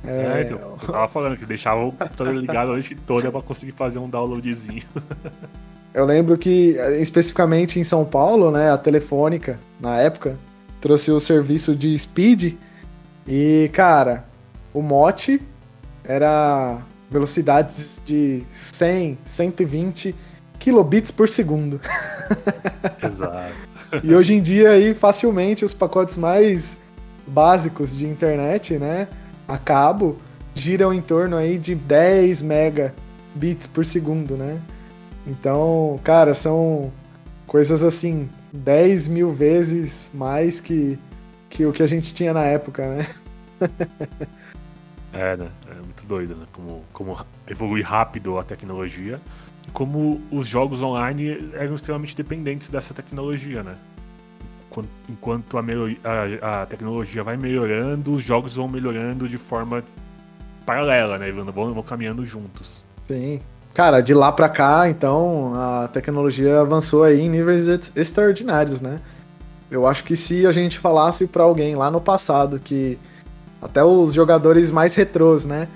É, é então, eu tava falando que deixava o computador ligado a noite toda pra conseguir fazer um downloadzinho. Eu lembro que, especificamente em São Paulo, né, a Telefônica, na época, trouxe o serviço de speed e, cara, o mote era velocidades de 100, 120 kilobits por segundo. Exato. e hoje em dia aí facilmente os pacotes mais básicos de internet, né, a cabo, giram em torno aí de 10 megabits por segundo, né? Então, cara, são coisas assim, 10 mil vezes mais que, que o que a gente tinha na época, né? é, né? É muito doido, né? Como, como evolui rápido a tecnologia e como os jogos online eram extremamente dependentes dessa tecnologia, né? Enquanto a, a, a tecnologia vai melhorando, os jogos vão melhorando de forma paralela, né? Vão, vão caminhando juntos. Sim, Cara, de lá para cá, então, a tecnologia avançou aí em níveis extraordinários, né? Eu acho que se a gente falasse para alguém lá no passado que até os jogadores mais retrôs, né,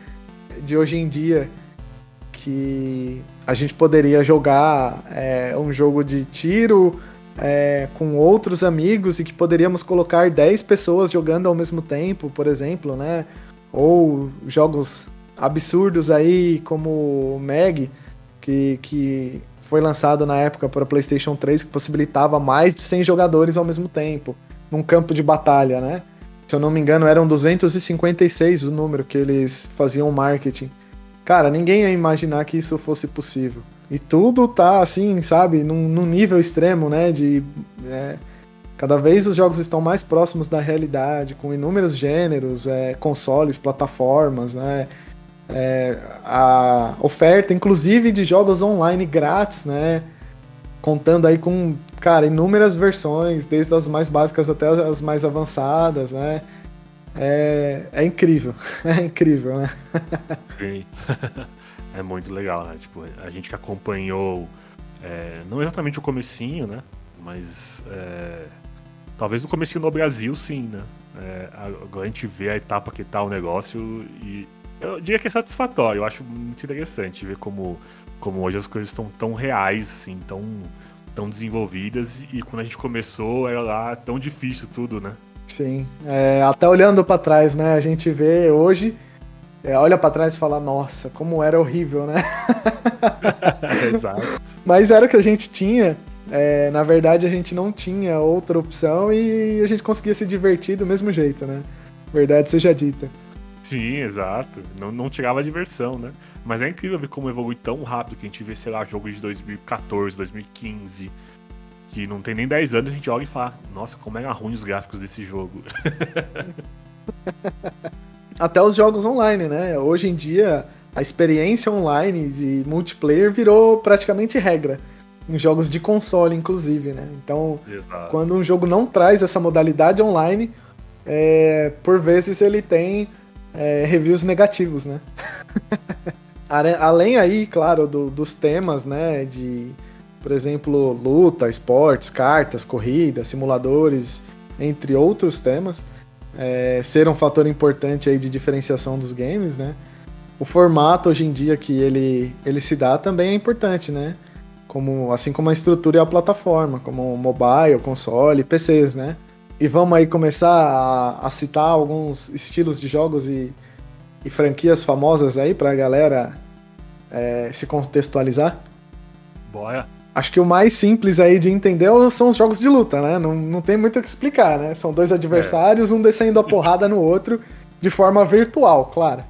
de hoje em dia, que a gente poderia jogar é, um jogo de tiro é, com outros amigos e que poderíamos colocar 10 pessoas jogando ao mesmo tempo, por exemplo, né? Ou jogos absurdos aí, como o que, que foi lançado na época para PlayStation 3, que possibilitava mais de 100 jogadores ao mesmo tempo, num campo de batalha, né? Se eu não me engano, eram 256 o número que eles faziam marketing. Cara, ninguém ia imaginar que isso fosse possível. E tudo tá assim, sabe, num, num nível extremo, né? De. É, Cada vez os jogos estão mais próximos da realidade, com inúmeros gêneros, é, consoles, plataformas, né? É, a oferta, inclusive, de jogos online grátis, né? Contando aí com, cara, inúmeras versões, desde as mais básicas até as mais avançadas, né? É, é incrível, é incrível, né? Sim. é muito legal, né? Tipo, a gente que acompanhou, é, não exatamente o comecinho, né? Mas é, talvez o comecinho no Brasil, sim, né? É, agora a gente vê a etapa que tá o negócio e eu diria que é satisfatório. Eu acho muito interessante ver como, como hoje as coisas estão tão reais, assim, tão, tão desenvolvidas e quando a gente começou era lá tão difícil tudo, né? Sim, é, até olhando para trás, né? A gente vê hoje, é, olha para trás e fala, nossa, como era horrível, né? Exato. Mas era o que a gente tinha. É, na verdade, a gente não tinha outra opção e a gente conseguia se divertir do mesmo jeito, né? Verdade seja dita. Sim, exato. Não, não tirava a diversão, né? Mas é incrível ver como evolui tão rápido que a gente vê, sei lá, jogos de 2014, 2015, que não tem nem 10 anos, a gente olha e fala, nossa, como era ruim os gráficos desse jogo. Até os jogos online, né? Hoje em dia, a experiência online de multiplayer virou praticamente regra. Em jogos de console, inclusive, né? Então, Exato. quando um jogo não traz essa modalidade online, é, por vezes ele tem é, reviews negativos, né? Além aí, claro, do, dos temas, né? De por exemplo, luta, esportes, cartas, corridas, simuladores, entre outros temas, é, ser um fator importante aí de diferenciação dos games, né? O formato hoje em dia que ele, ele se dá também é importante, né? Como, assim como a estrutura e a plataforma, como mobile, console, PCs, né? E vamos aí começar a, a citar alguns estilos de jogos e, e franquias famosas aí pra galera é, se contextualizar? Bora! Acho que o mais simples aí de entender são os jogos de luta, né? Não, não tem muito o que explicar, né? São dois adversários, é. um descendo a porrada no outro, de forma virtual, claro.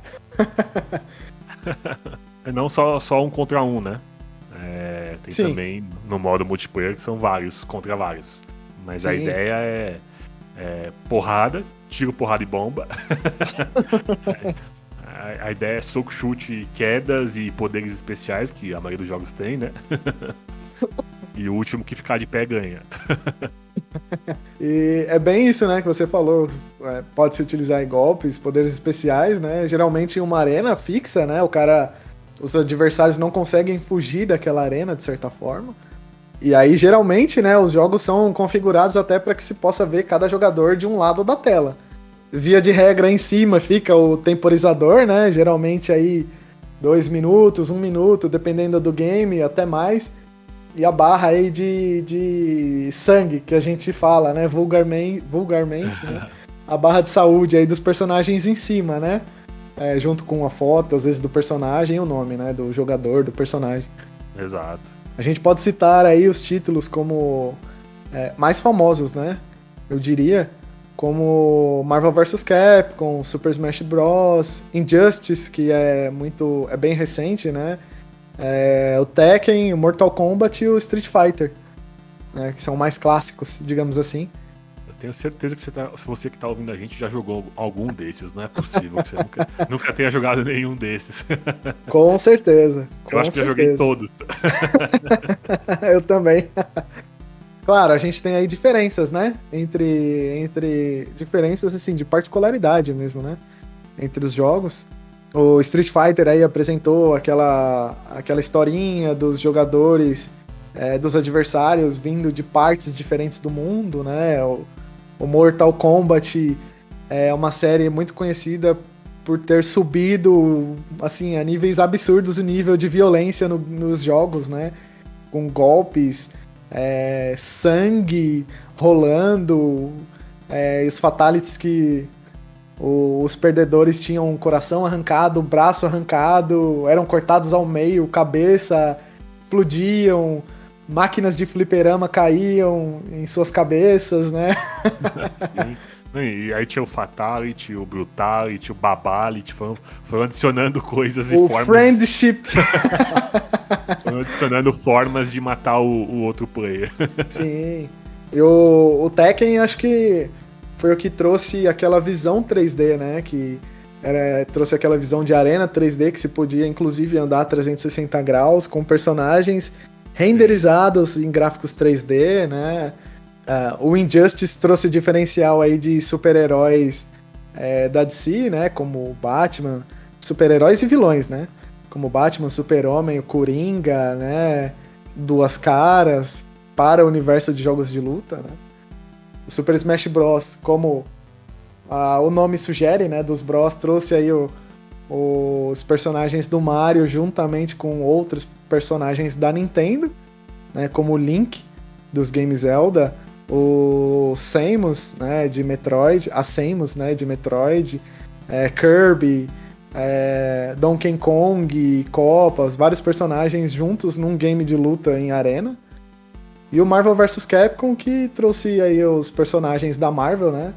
não só, só um contra um, né? É, tem Sim. também no modo multiplayer que são vários contra vários. Mas Sim. a ideia é, é, porrada, tiro, porrada e bomba. a, ideia é soco, chute, quedas e poderes especiais, que a maioria dos jogos tem, né? e o último que ficar de pé ganha. e é bem isso, né, que você falou. É, pode se utilizar em golpes, poderes especiais, né? Geralmente em uma arena fixa, né? O cara. Os adversários não conseguem fugir daquela arena, de certa forma. E aí, geralmente, né, os jogos são configurados até para que se possa ver cada jogador de um lado da tela. Via de regra, em cima fica o temporizador, né? Geralmente aí dois minutos, um minuto, dependendo do game, até mais e a barra aí de, de sangue, que a gente fala, né? Vulgarmente, vulgarmente né? a barra de saúde aí dos personagens em cima, né? É, junto com a foto, às vezes, do personagem e o nome, né? Do jogador, do personagem. Exato. A gente pode citar aí os títulos como é, mais famosos, né? Eu diria, como Marvel vs Capcom, Super Smash Bros, Injustice, que é muito, é bem recente, né? é, o Tekken, o Mortal Kombat e o Street Fighter, né, que são mais clássicos, digamos assim. Eu tenho certeza que você, tá, você que está ouvindo a gente já jogou algum desses, não é possível que você nunca, nunca tenha jogado nenhum desses. Com certeza. Com Eu acho certeza. que já joguei todos. Eu também. Claro, a gente tem aí diferenças, né? Entre, entre diferenças assim de particularidade mesmo, né? Entre os jogos. O Street Fighter aí apresentou aquela, aquela historinha dos jogadores, é, dos adversários vindo de partes diferentes do mundo, né? O, o Mortal Kombat é uma série muito conhecida por ter subido assim a níveis absurdos o nível de violência no, nos jogos, né? Com golpes, é, sangue rolando, é, os fatalities que os perdedores tinham o coração arrancado, o braço arrancado, eram cortados ao meio, cabeça, explodiam, máquinas de fliperama caíam em suas cabeças, né? Sim. E aí tinha o Fatality, o Brutality, o Babality, foram, foram adicionando coisas o e formas. O Friendship. foram adicionando formas de matar o, o outro player. Sim. E o, o Tekken, acho que foi o que trouxe aquela visão 3D, né? Que era, trouxe aquela visão de arena 3D que se podia, inclusive, andar 360 graus com personagens renderizados em gráficos 3D, né? Uh, o Injustice trouxe o diferencial aí de super-heróis é, da DC, né? Como Batman, super-heróis e vilões, né? Como Batman, Super-Homem, o Coringa, né? Duas Caras, para o universo de jogos de luta, né? O Super Smash Bros, como uh, o nome sugere, né? Dos Bros, trouxe aí o, os personagens do Mario juntamente com outros personagens da Nintendo, né? Como o Link dos games Zelda, o Samus, né, de Metroid, a Samus, né, de Metroid, é, Kirby, é, Donkey Kong, Copas, vários personagens juntos num game de luta em arena. E o Marvel vs Capcom que trouxe aí os personagens da Marvel, né,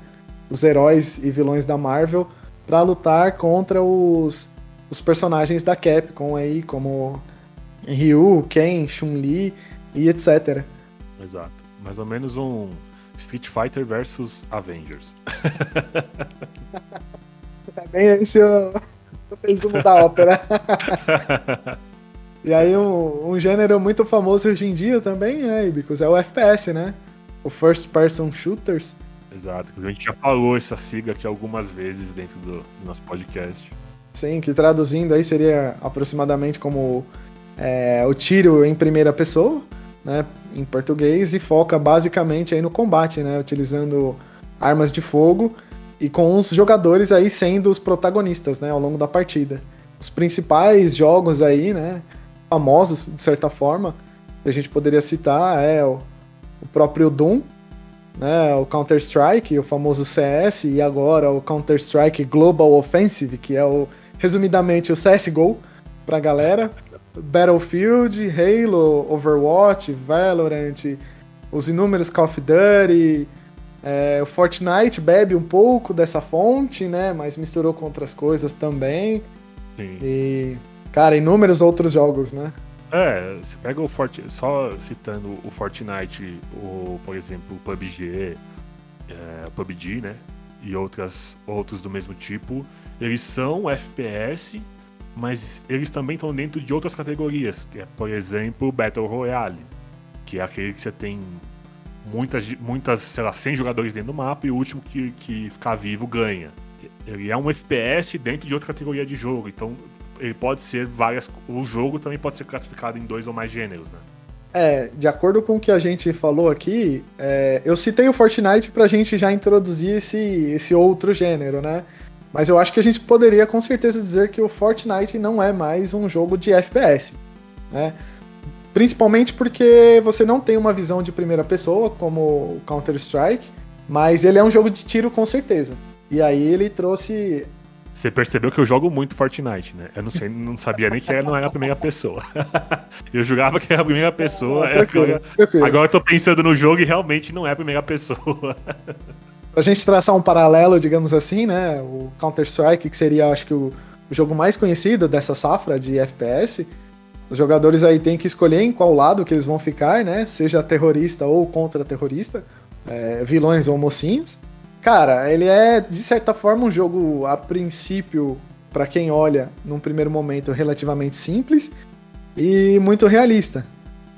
os heróis e vilões da Marvel para lutar contra os, os personagens da Capcom aí, como Ryu, Ken, Chun-Li e etc. Exato mais ou menos um Street Fighter versus Avengers. é bem esse o, o resumo da ópera. e aí um, um, gênero muito famoso hoje em dia também, né, Ibicus, é o FPS, né? O First Person Shooters. Exato, a gente já falou essa sigla aqui algumas vezes dentro do, nosso podcast. Sim, que traduzindo aí seria aproximadamente como é, o tiro em primeira pessoa, né? em português e foca basicamente aí no combate, né, utilizando armas de fogo e com os jogadores aí sendo os protagonistas, né, ao longo da partida. Os principais jogos aí, né, famosos de certa forma, que a gente poderia citar é o, o próprio Doom, né, o Counter Strike, o famoso CS e agora o Counter Strike Global Offensive, que é o resumidamente o CS:GO pra galera. Battlefield, Halo, Overwatch, Valorant, os inúmeros Call of Duty, é, o Fortnite bebe um pouco dessa fonte, né? Mas misturou com outras coisas também. Sim. E, cara, inúmeros outros jogos, né? É, você pega o Fortnite, só citando o Fortnite, o, por exemplo, o PUBG, é, PUBG, né? E outras, outros do mesmo tipo, eles são FPS mas eles também estão dentro de outras categorias, que é, por exemplo, Battle Royale, que é aquele que você tem muitas, muitas sei lá, 100 jogadores dentro do mapa e o último que, que ficar vivo ganha. Ele é um FPS dentro de outra categoria de jogo, então ele pode ser várias. O jogo também pode ser classificado em dois ou mais gêneros, né? É, de acordo com o que a gente falou aqui, é, eu citei o Fortnite pra gente já introduzir esse, esse outro gênero, né? Mas eu acho que a gente poderia com certeza dizer que o Fortnite não é mais um jogo de FPS, né? Principalmente porque você não tem uma visão de primeira pessoa como o Counter-Strike, mas ele é um jogo de tiro com certeza. E aí ele trouxe você percebeu que eu jogo muito Fortnite, né? Eu não, sei, não sabia nem que não era a primeira pessoa. eu jogava que era a primeira pessoa. Ah, agora, agora eu tô pensando no jogo e realmente não é a primeira pessoa. Pra gente traçar um paralelo, digamos assim, né? O Counter-Strike, que seria, acho que, o, o jogo mais conhecido dessa safra de FPS. Os jogadores aí têm que escolher em qual lado que eles vão ficar, né? Seja terrorista ou contra-terrorista, é, vilões ou mocinhos. Cara, ele é, de certa forma, um jogo, a princípio, para quem olha, num primeiro momento, relativamente simples e muito realista,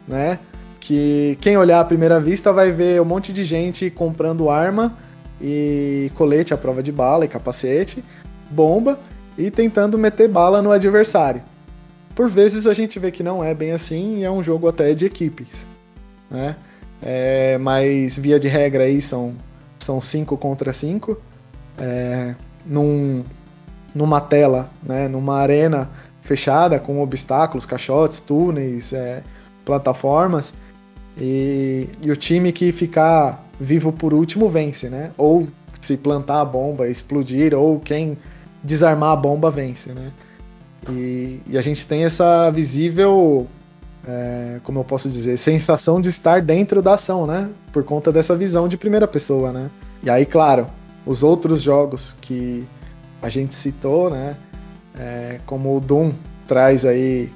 né? Que quem olhar à primeira vista vai ver um monte de gente comprando arma e colete à prova de bala e capacete, bomba e tentando meter bala no adversário. Por vezes a gente vê que não é bem assim e é um jogo até de equipes, né? É, mas via de regra aí são são cinco contra cinco é, num, numa tela, né? Numa arena fechada com obstáculos, caixotes, túneis, é, plataformas e, e o time que ficar vivo por último vence, né? Ou se plantar a bomba, explodir, ou quem desarmar a bomba vence, né? E, e a gente tem essa visível, é, como eu posso dizer, sensação de estar dentro da ação, né? Por conta dessa visão de primeira pessoa, né? E aí, claro, os outros jogos que a gente citou, né? É, como o Doom traz aí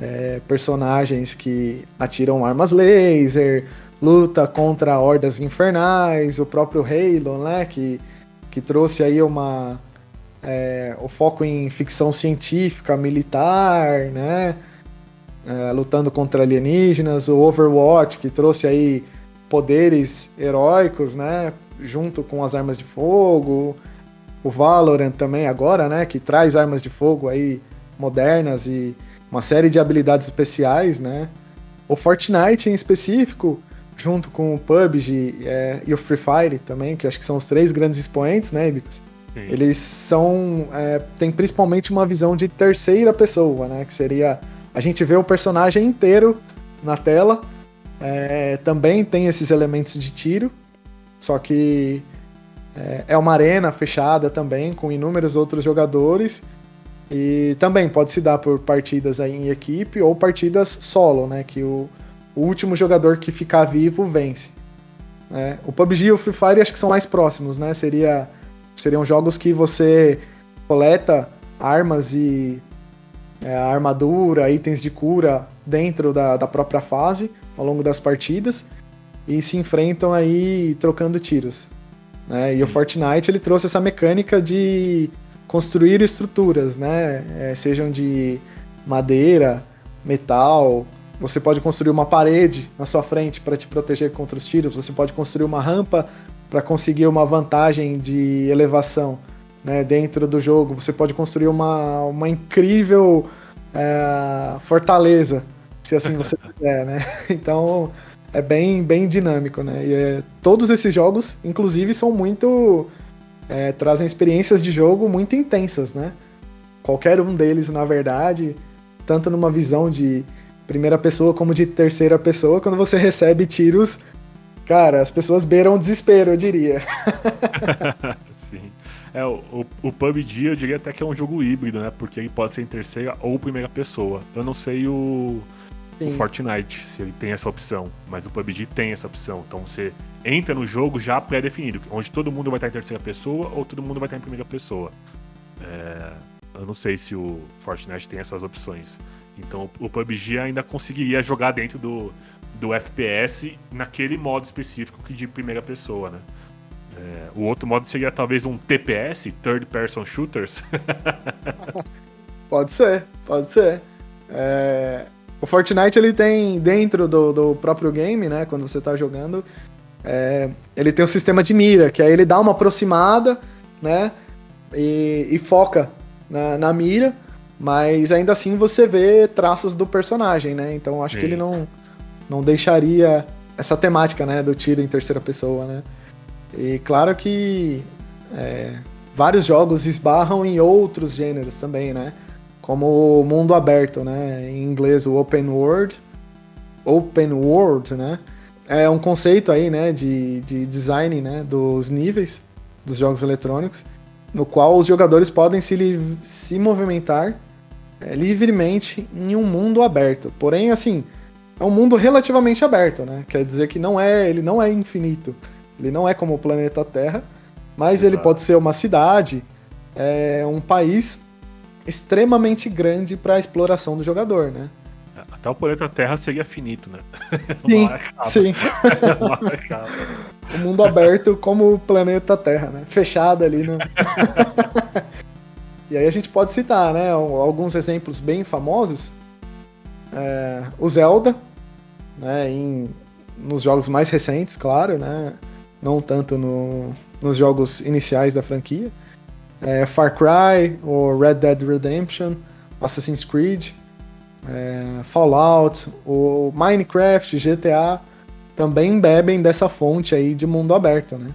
é, personagens que atiram armas laser, luta contra hordas infernais, o próprio Halo, né, que, que trouxe aí uma é, o foco em ficção científica, militar, né, é, lutando contra alienígenas, o Overwatch que trouxe aí poderes heróicos, né, junto com as armas de fogo, o Valorant também agora, né, que traz armas de fogo aí modernas e uma série de habilidades especiais, né? O Fortnite em específico, junto com o PUBG é, e o Free Fire também, que acho que são os três grandes expoentes, né? Eles são. É, tem principalmente uma visão de terceira pessoa, né? Que seria. A gente vê o personagem inteiro na tela. É, também tem esses elementos de tiro. Só que é, é uma arena fechada também, com inúmeros outros jogadores. E também pode se dar por partidas aí em equipe ou partidas solo, né? Que o, o último jogador que ficar vivo vence. É, o PUBG e o Free Fire acho que são mais próximos, né? Seria, seriam jogos que você coleta armas e é, armadura, itens de cura dentro da, da própria fase, ao longo das partidas, e se enfrentam aí trocando tiros. Né? E o Fortnite ele trouxe essa mecânica de construir estruturas, né? É, sejam de madeira, metal. Você pode construir uma parede na sua frente para te proteger contra os tiros. Você pode construir uma rampa para conseguir uma vantagem de elevação né, dentro do jogo. Você pode construir uma, uma incrível é, fortaleza, se assim você quiser, né? Então é bem, bem dinâmico, né? E é, todos esses jogos, inclusive, são muito é, trazem experiências de jogo muito intensas, né? Qualquer um deles, na verdade, tanto numa visão de primeira pessoa como de terceira pessoa, quando você recebe tiros, cara, as pessoas beiram o desespero, eu diria. É, o, o PUBG eu diria até que é um jogo híbrido, né? Porque ele pode ser em terceira ou primeira pessoa. Eu não sei o, o Fortnite se ele tem essa opção, mas o PUBG tem essa opção. Então você entra no jogo já pré-definido, onde todo mundo vai estar em terceira pessoa ou todo mundo vai estar em primeira pessoa. É, eu não sei se o Fortnite tem essas opções. Então o PUBG ainda conseguiria jogar dentro do, do FPS naquele modo específico que de primeira pessoa, né? É, o outro modo seria talvez um TPS, Third Person Shooters. pode ser, pode ser. É, o Fortnite ele tem dentro do, do próprio game, né? Quando você está jogando, é, ele tem um sistema de mira, que aí ele dá uma aproximada, né? E, e foca na, na, mira, mas ainda assim você vê traços do personagem, né? Então acho Sim. que ele não, não deixaria essa temática, né? Do tiro em terceira pessoa, né? E claro que é, vários jogos esbarram em outros gêneros também, né? Como o mundo aberto, né? Em inglês o open world, open world, né? é um conceito aí, né, de, de design, né, dos níveis dos jogos eletrônicos, no qual os jogadores podem se, se movimentar é, livremente em um mundo aberto. Porém, assim, é um mundo relativamente aberto, né? Quer dizer que não é, ele não é infinito. Ele não é como o planeta Terra, mas Exato. ele pode ser uma cidade, é, um país extremamente grande para a exploração do jogador, né? Até o planeta Terra seria finito, né? Sim, sim. o mundo aberto como o planeta Terra, né? Fechado ali no... e aí a gente pode citar, né? Alguns exemplos bem famosos. É, o Zelda, né? Em, nos jogos mais recentes, claro, né? Não tanto no, nos jogos iniciais da franquia. É, Far Cry, ou Red Dead Redemption, Assassin's Creed é, Fallout, o Minecraft, GTA também bebem dessa fonte aí de mundo aberto, né?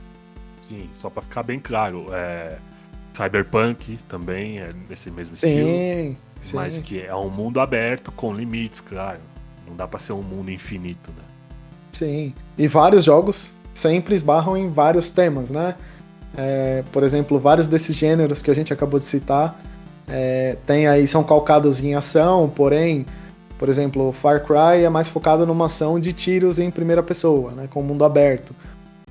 Sim, só para ficar bem claro, é, Cyberpunk também é nesse mesmo estilo, sim, sim. mas que é um mundo aberto com limites, claro. Não dá para ser um mundo infinito, né? Sim, e vários jogos sempre esbarram em vários temas, né? É, por exemplo, vários desses gêneros que a gente acabou de citar é, tem aí, são calcados em ação, porém, por exemplo, Far Cry é mais focado numa ação de tiros em primeira pessoa, né, com mundo aberto.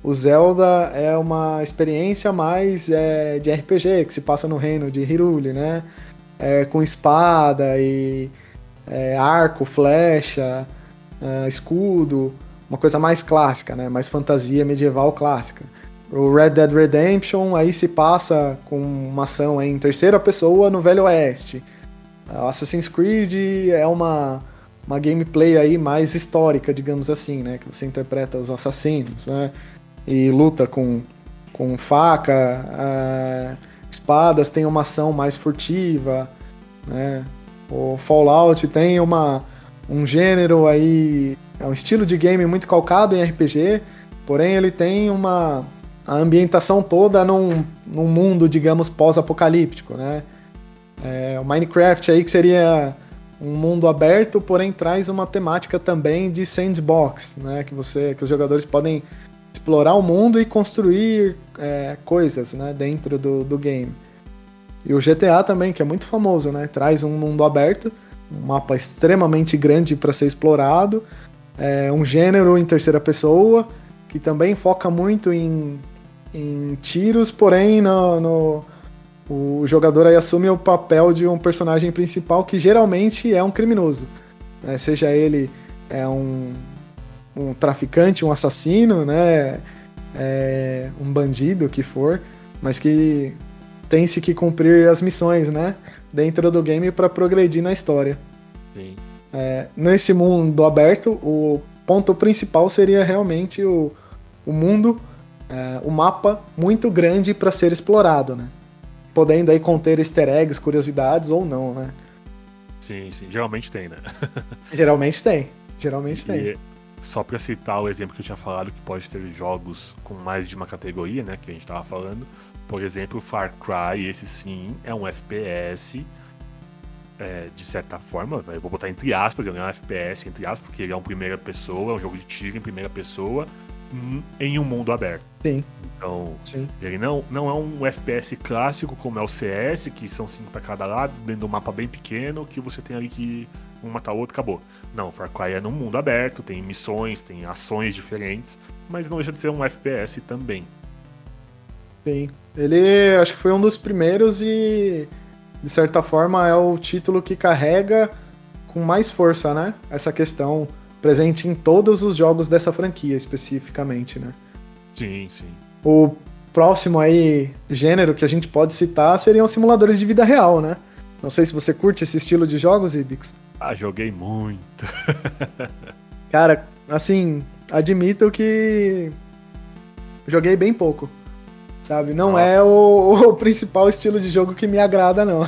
O Zelda é uma experiência mais é, de RPG, que se passa no reino de Hyrule, né? É, com espada e é, arco, flecha, é, escudo. Uma coisa mais clássica, né? Mais fantasia medieval clássica. O Red Dead Redemption aí se passa com uma ação em terceira pessoa no Velho Oeste. Assassin's Creed é uma, uma gameplay aí mais histórica, digamos assim, né? Que você interpreta os assassinos, né? E luta com, com faca, uh, espadas, tem uma ação mais furtiva, né? O Fallout tem uma, um gênero aí, é um estilo de game muito calcado em RPG, porém ele tem uma a ambientação toda num, num mundo, digamos, pós-apocalíptico, né? É, o Minecraft aí que seria um mundo aberto, porém traz uma temática também de sandbox, né? Que você, que os jogadores podem explorar o mundo e construir é, coisas, né? Dentro do, do game. E o GTA também, que é muito famoso, né? Traz um mundo aberto, um mapa extremamente grande para ser explorado, é, um gênero em terceira pessoa que também foca muito em em tiros, porém no, no, o jogador aí assume o papel de um personagem principal que geralmente é um criminoso. Né? Seja ele é um, um traficante, um assassino, né? É, um bandido, que for, mas que tem-se que cumprir as missões, né? Dentro do game para progredir na história. É, nesse mundo aberto, o ponto principal seria realmente o, o mundo é, um mapa muito grande para ser explorado, né? Podendo aí conter easter eggs, curiosidades ou não, né? Sim, sim. Geralmente tem, né? Geralmente tem. Geralmente e tem. Só para citar o exemplo que eu tinha falado, que pode ter jogos com mais de uma categoria, né? Que a gente tava falando. Por exemplo, Far Cry, esse sim, é um FPS. É, de certa forma, eu vou botar entre aspas, ele é um FPS, entre aspas, porque ele é um primeira pessoa, é um jogo de tiro em primeira pessoa, em um mundo aberto. Sim. Então, Sim. ele não, não é um FPS clássico como é o CS, que são cinco para cada lado, dentro de um mapa bem pequeno, que você tem ali que um matar o outro, acabou. Não, Far Cry é num mundo aberto, tem missões, tem ações diferentes, mas não deixa de ser um FPS também. Sim. Ele acho que foi um dos primeiros e, de certa forma, é o título que carrega com mais força, né? Essa questão presente em todos os jogos dessa franquia, especificamente, né? Sim, sim. O próximo aí gênero que a gente pode citar seriam simuladores de vida real, né? Não sei se você curte esse estilo de jogos, Ibix. Ah, joguei muito. Cara, assim, admito que joguei bem pouco. Sabe? Não Nossa. é o, o, principal estilo de jogo que me agrada, não.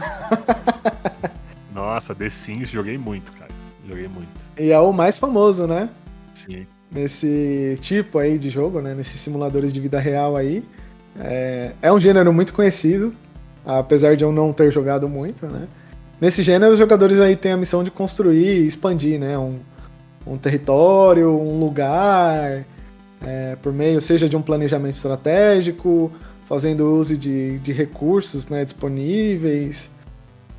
Nossa, The Sims joguei muito, cara. Joguei muito. E é o mais famoso, né? Sim. Nesse tipo aí de jogo, né? Nesses simuladores de vida real aí. É, é um gênero muito conhecido, apesar de eu não ter jogado muito, né? Nesse gênero, os jogadores aí têm a missão de construir e expandir, né? Um, um território, um lugar, é, por meio, seja de um planejamento estratégico, fazendo uso de, de recursos né, disponíveis,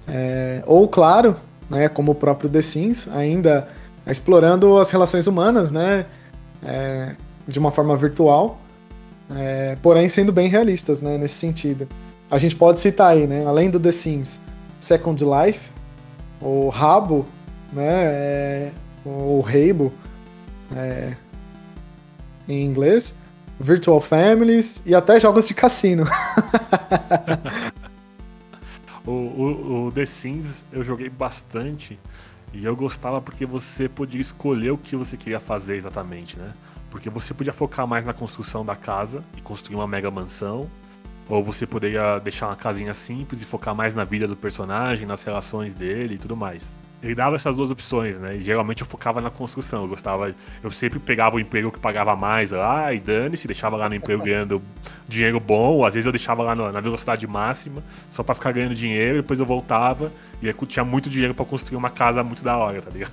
é, ou, claro, né, como o próprio The Sims, ainda explorando as relações humanas, né, é, de uma forma virtual, é, porém sendo bem realistas, né, nesse sentido. A gente pode citar aí, né, além do The Sims, Second Life, o Rabo, né, é, o Reibo, é, em inglês, Virtual Families e até jogos de cassino. O, o, o The Sims eu joguei bastante e eu gostava porque você podia escolher o que você queria fazer exatamente, né? Porque você podia focar mais na construção da casa e construir uma mega mansão, ou você poderia deixar uma casinha simples e focar mais na vida do personagem, nas relações dele e tudo mais ele dava essas duas opções, né? E geralmente eu focava na construção. Eu gostava. Eu sempre pegava o emprego que pagava mais lá e dane-se, deixava lá no emprego ganhando dinheiro bom. Às vezes eu deixava lá na velocidade máxima, só para ficar ganhando dinheiro, depois eu voltava e aí tinha muito dinheiro para construir uma casa muito da hora, tá ligado?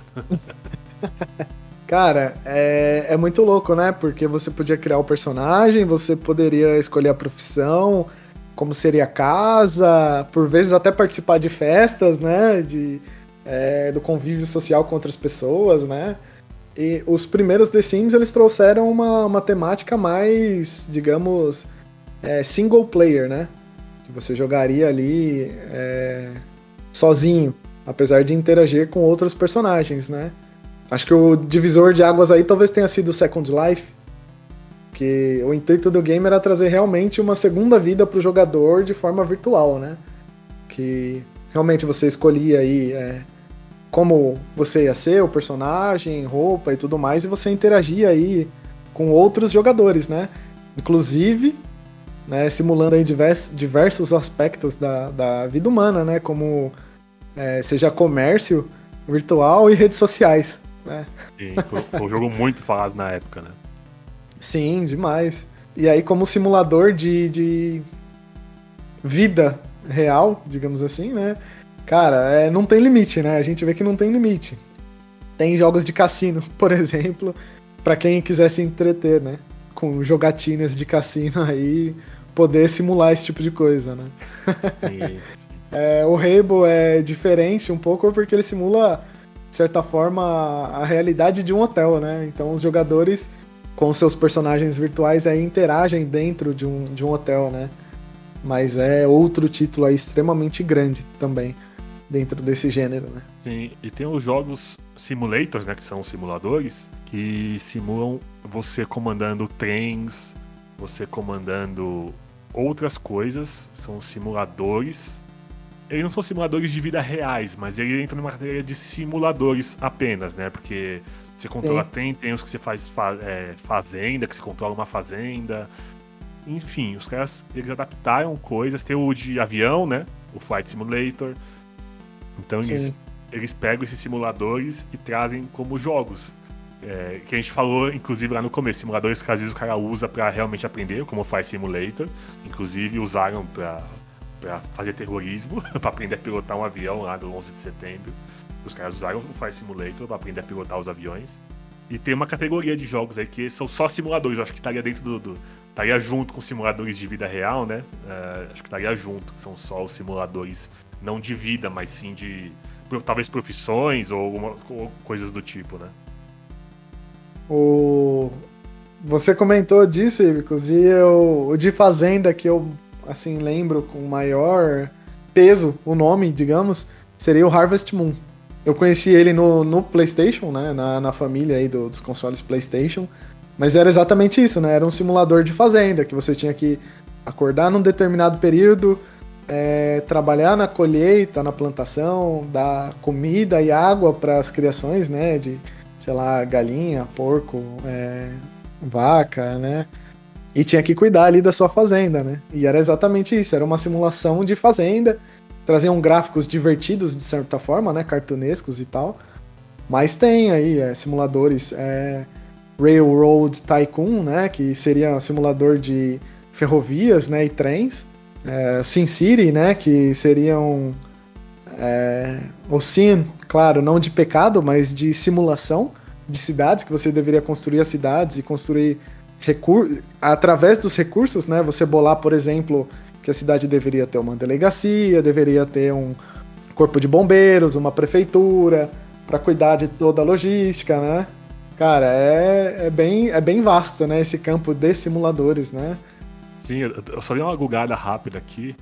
Cara, é, é muito louco, né? Porque você podia criar o personagem, você poderia escolher a profissão, como seria a casa, por vezes até participar de festas, né? De é, do convívio social com outras pessoas, né? E os primeiros The Sims eles trouxeram uma, uma temática mais, digamos, é, single player, né? Que você jogaria ali é, sozinho, apesar de interagir com outros personagens, né? Acho que o divisor de águas aí talvez tenha sido Second Life. Que o intuito do game era trazer realmente uma segunda vida para o jogador de forma virtual, né? Que realmente você escolhia aí é, como você ia ser, o personagem, roupa e tudo mais, e você interagia aí com outros jogadores, né? Inclusive, né, simulando aí diversos, diversos aspectos da, da vida humana, né? Como é, seja comércio virtual e redes sociais. Né? Sim, foi, foi um jogo muito falado na época, né? Sim, demais. E aí, como simulador de, de vida real, digamos assim, né? Cara, é, não tem limite, né? A gente vê que não tem limite. Tem jogos de cassino, por exemplo, para quem quiser se entreter, né? Com jogatinas de cassino aí, poder simular esse tipo de coisa, né? Sim. É, o Rainbow é diferente um pouco porque ele simula, de certa forma, a realidade de um hotel, né? Então os jogadores com seus personagens virtuais aí interagem dentro de um, de um hotel, né? Mas é outro título aí extremamente grande também dentro desse gênero, né? Sim, e tem os jogos simulators, né, que são simuladores, que simulam você comandando trens, você comandando outras coisas, são simuladores eles não são simuladores de vida reais, mas ele entra numa categoria de simuladores apenas, né? Porque você controla Sim. tem, tem os que você faz fa é, fazenda, que você controla uma fazenda. Enfim, os caras eles adaptaram coisas. Tem o de avião, né? O Flight Simulator. Então eles, eles pegam esses simuladores e trazem como jogos. É, que a gente falou, inclusive, lá no começo, simuladores que às vezes o cara usa para realmente aprender, como Flight Simulator. Inclusive usaram para fazer terrorismo, para aprender a pilotar um avião lá do 11 de setembro. Os caras usaram o Flight Simulator para aprender a pilotar os aviões. E tem uma categoria de jogos aí que são só simuladores. Eu acho que estaria dentro do. do estaria junto com simuladores de vida real, né? Uh, acho que estaria junto, que são só os simuladores, não de vida, mas sim de. Talvez profissões ou, alguma, ou coisas do tipo, né? O... Você comentou disso, Ibicos, e eu, o de Fazenda que eu assim, lembro com maior peso, o nome, digamos, seria o Harvest Moon. Eu conheci ele no, no PlayStation, né? Na, na família aí do, dos consoles PlayStation. Mas era exatamente isso, né? Era um simulador de fazenda, que você tinha que acordar num determinado período, é, trabalhar na colheita, na plantação, dar comida e água para as criações, né? De, sei lá, galinha, porco, é, vaca, né? E tinha que cuidar ali da sua fazenda, né? E era exatamente isso, era uma simulação de fazenda, traziam gráficos divertidos de certa forma, né? Cartunescos e tal. Mas tem aí é, simuladores é, Railroad Tycoon, né? Que seria um simulador de ferrovias, né? E trens. É, Sin City, né? Que seriam é, o Sin, claro, não de pecado, mas de simulação de cidades que você deveria construir as cidades e construir através dos recursos, né, você bolar, por exemplo, que a cidade deveria ter uma delegacia, deveria ter um corpo de bombeiros, uma prefeitura, para cuidar de toda a logística, né? Cara, é, é, bem, é bem vasto, né, esse campo de simuladores, né? Sim, eu só dei uma gugada rápida aqui.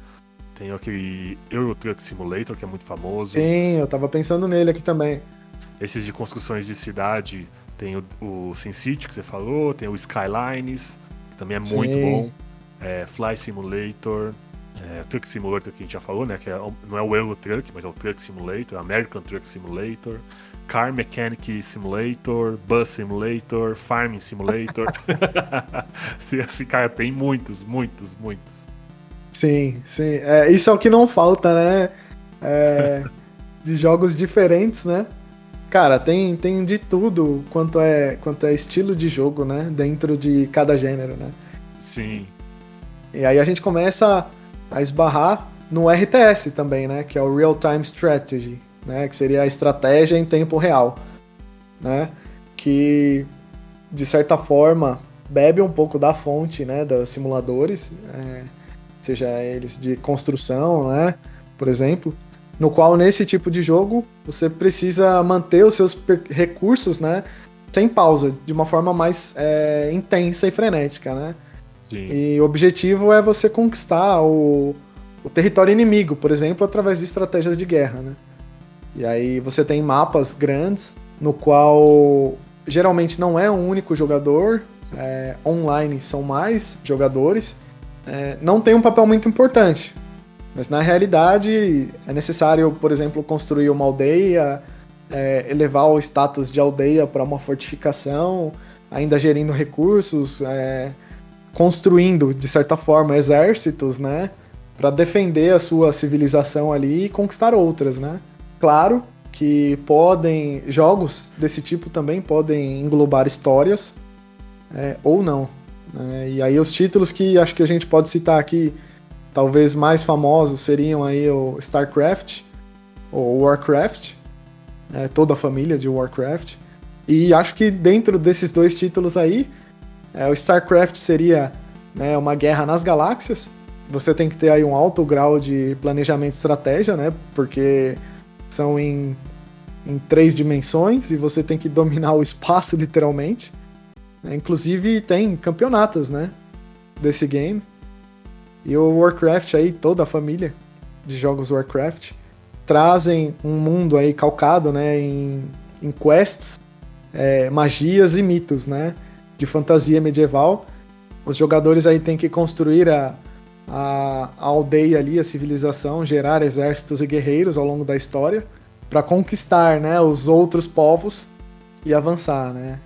Tem aquele Euro Truck Simulator, que é muito famoso. Sim, eu tava pensando nele aqui também. Esses de construções de cidade, tem o, o SimCity, que você falou, tem o Skylines, que também é Sim. muito bom. É, Fly Simulator, é, Truck Simulator que a gente já falou, né? Que é, não é o Euro Truck, mas é o Truck Simulator, American Truck Simulator, Car Mechanic Simulator, Bus Simulator, Farming Simulator. Esse cara tem muitos, muitos, muitos. Sim, sim. É, isso é o que não falta, né? É, de jogos diferentes, né? Cara, tem, tem de tudo quanto é, quanto é estilo de jogo, né? Dentro de cada gênero, né? Sim. E aí a gente começa a esbarrar no RTS também, né? Que é o Real Time Strategy, né? Que seria a estratégia em tempo real, né? Que, de certa forma, bebe um pouco da fonte, né? Dos simuladores, é, seja eles de construção, né? Por exemplo no qual nesse tipo de jogo você precisa manter os seus recursos, né, sem pausa, de uma forma mais é, intensa e frenética, né? Sim. E o objetivo é você conquistar o, o território inimigo, por exemplo, através de estratégias de guerra, né? E aí você tem mapas grandes, no qual geralmente não é um único jogador, é, online são mais jogadores, é, não tem um papel muito importante. Mas na realidade é necessário, por exemplo, construir uma aldeia, é, elevar o status de aldeia para uma fortificação, ainda gerindo recursos, é, construindo, de certa forma, exércitos, né? Para defender a sua civilização ali e conquistar outras, né? Claro que podem. Jogos desse tipo também podem englobar histórias, é, ou não. Né? E aí os títulos que acho que a gente pode citar aqui, talvez mais famosos, seriam aí o StarCraft, ou Warcraft, é, toda a família de Warcraft. E acho que dentro desses dois títulos aí, é, o StarCraft seria né, uma guerra nas galáxias. Você tem que ter aí um alto grau de planejamento e estratégia, né? Porque são em, em três dimensões e você tem que dominar o espaço literalmente. É, inclusive tem campeonatos, né? Desse game. E o Warcraft aí, toda a família de jogos Warcraft, trazem um mundo aí calcado, né? Em, em quests, é, magias e mitos, né? De fantasia medieval. Os jogadores aí têm que construir a, a, a aldeia ali, a civilização, gerar exércitos e guerreiros ao longo da história para conquistar, né? Os outros povos e avançar, né?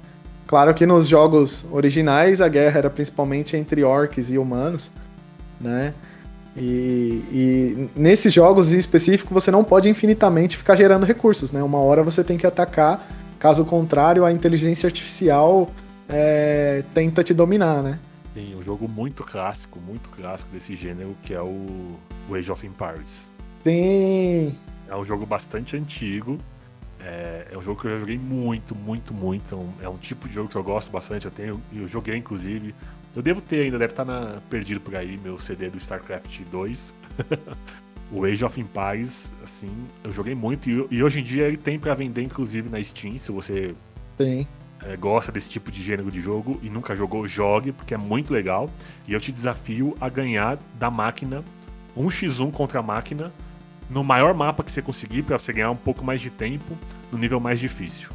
Claro que nos jogos originais a guerra era principalmente entre orcs e humanos, né? E, e, nesses jogos em específico você não pode infinitamente ficar gerando recursos, né? Uma hora você tem que atacar, caso contrário a inteligência artificial é, tenta te dominar, né? Tem um jogo muito clássico, muito clássico desse gênero, que é o, o Age of Empires. Sim! É um jogo bastante antigo, é, é, um jogo que eu já joguei muito, muito, muito. É um, é um, tipo de jogo que eu gosto bastante. Eu tenho, eu joguei inclusive. Eu devo ter ainda, deve estar na, perdido por aí meu CD do StarCraft 2. o Age of Empires, assim, eu joguei muito e, e hoje em dia ele tem para vender inclusive na Steam, se você é, gosta desse tipo de gênero de jogo e nunca jogou, jogue, porque é muito legal. E eu te desafio a ganhar da máquina, 1x1 contra a máquina, no maior mapa que você conseguir para você ganhar um pouco mais de tempo no nível mais difícil.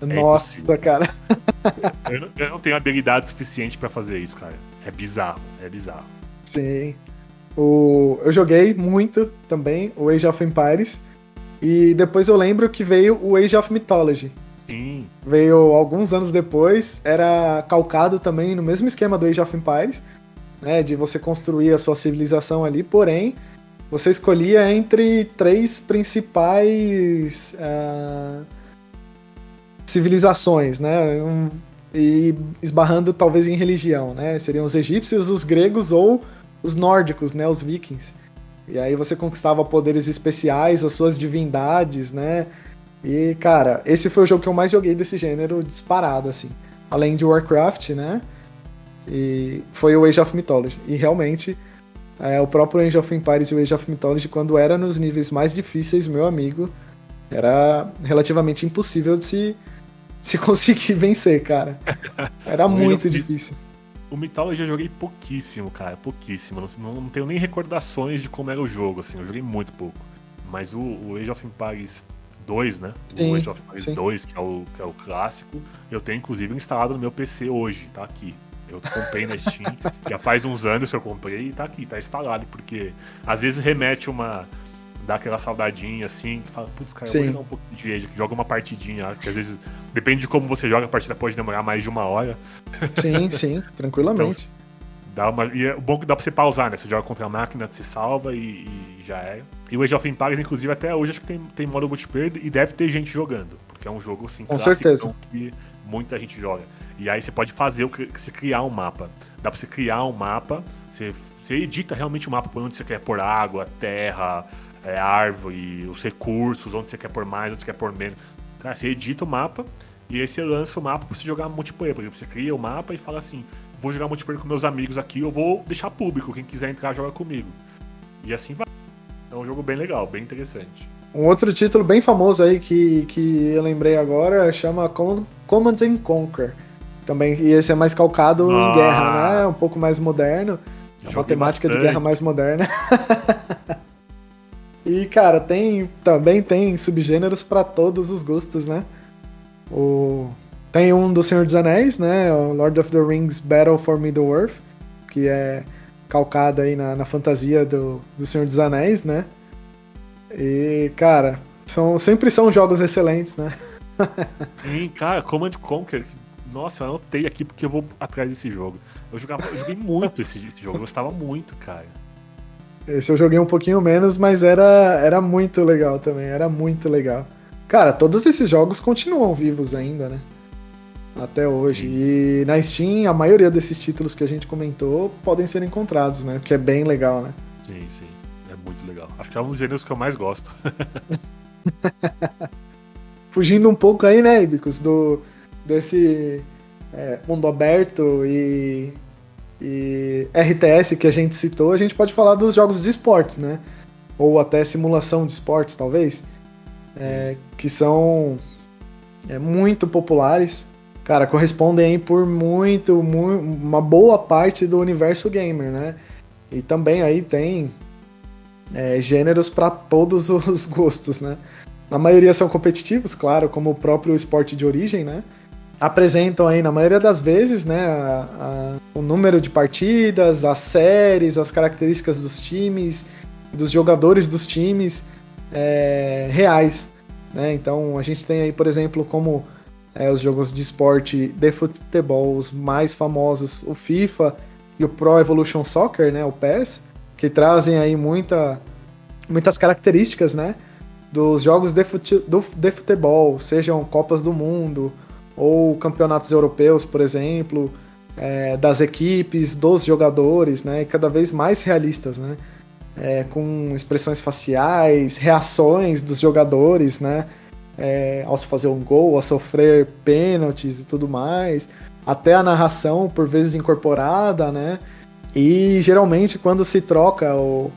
É Nossa, é cara. eu, não, eu, não, tenho habilidade suficiente para fazer isso, cara. É bizarro, é bizarro. Sim. O, eu joguei muito também o Age of Empires. E depois eu lembro que veio o Age of Mythology. Sim. Veio alguns anos depois, era calcado também no mesmo esquema do Age of Empires, né? De você construir a sua civilização ali, porém você escolhia entre três principais uh, civilizações, né? Um, e esbarrando talvez em religião, né? Seriam os egípcios, os gregos ou os nórdicos, né? Os vikings. E aí você conquistava poderes especiais, as suas divindades, né? E, cara, esse foi o jogo que eu mais joguei desse gênero disparado, assim. Além de Warcraft, né? E foi o Age of Mythology. E realmente é, o próprio Age of Empires e o Age of Mythology, quando era nos níveis mais difíceis, meu amigo, era relativamente impossível de se, se conseguir vencer, cara. Era muito difícil. O Mythology eu joguei pouquíssimo, cara, pouquíssimo. Não, não, tenho nem recordações de como era o jogo, assim, eu joguei muito pouco. Mas o, o Age of Empires 2, né? Sim, o Age of Empires sim. 2, que é, o, que é o clássico, eu tenho inclusive instalado no meu PC hoje, tá aqui. Eu comprei na Steam, já faz uns anos que eu comprei e tá aqui, tá instalado, porque às vezes remete uma. dá aquela saudadinha assim, que fala, putz, cara, eu vou jogar um pouquinho de Age, joga uma partidinha, que às vezes, depende de como você joga, a partida pode demorar mais de uma hora. Sim, sim, tranquilamente. Dá uma, e é bom que dá pra você pausar, né? Você joga contra a máquina, se salva e, e já é. E o Age of Empires, inclusive, até hoje acho que tem, tem modo multiplayer e deve ter gente jogando, porque é um jogo assim, Com certeza. que muita gente joga. E aí você pode fazer o que você criar um mapa. Dá pra você criar um mapa, você, você edita realmente o um mapa por onde você quer pôr água, terra, é, árvore, os recursos, onde você quer pôr mais, onde você quer pôr menos. Cara, você edita o mapa e aí você lança o mapa pra você jogar multiplayer. Por exemplo, você cria o mapa e fala assim: vou jogar multiplayer com meus amigos aqui, eu vou deixar público. Quem quiser entrar, joga comigo. E assim vai. É um jogo bem legal, bem interessante. Um outro título bem famoso aí que, que eu lembrei agora chama Command and Conquer também ia ser mais calcado ah. em guerra, né? Um pouco mais moderno. A temática de guerra mais moderna. e, cara, tem também tem subgêneros para todos os gostos, né? O... Tem um do Senhor dos Anéis, né? O Lord of the Rings Battle for Middle-earth, que é calcado aí na, na fantasia do, do Senhor dos Anéis, né? E, cara, são, sempre são jogos excelentes, né? Sim, cara, Command Conquer, nossa, eu anotei aqui porque eu vou atrás desse jogo. Eu, jogava, eu joguei muito esse, esse jogo, eu gostava muito, cara. Esse eu joguei um pouquinho menos, mas era, era muito legal também, era muito legal. Cara, todos esses jogos continuam vivos ainda, né? Até hoje. E na Steam, a maioria desses títulos que a gente comentou podem ser encontrados, né? O que é bem legal, né? Sim, sim. É muito legal. Acho que é um dos gêneros que eu mais gosto. Fugindo um pouco aí, né, Ibicus, do, desse é, mundo aberto e, e RTS que a gente citou, a gente pode falar dos jogos de esportes, né? Ou até simulação de esportes, talvez, é, que são é, muito populares. Cara, correspondem aí por muito, muito, uma boa parte do universo gamer, né? E também aí tem é, gêneros para todos os gostos, né? A maioria são competitivos, claro, como o próprio esporte de origem, né? apresentam aí, na maioria das vezes, né, a, a, o número de partidas, as séries, as características dos times, dos jogadores dos times é, reais. Né? Então a gente tem aí, por exemplo, como é, os jogos de esporte de futebol, os mais famosos, o FIFA e o Pro Evolution Soccer, né, o PES, que trazem aí muita, muitas características né, dos jogos de, fute, do, de futebol, sejam Copas do Mundo, ou campeonatos europeus, por exemplo, é, das equipes, dos jogadores, né, cada vez mais realistas, né, é, com expressões faciais, reações dos jogadores, né, é, ao se fazer um gol, ao sofrer pênaltis e tudo mais, até a narração por vezes incorporada, né, e geralmente quando se troca o,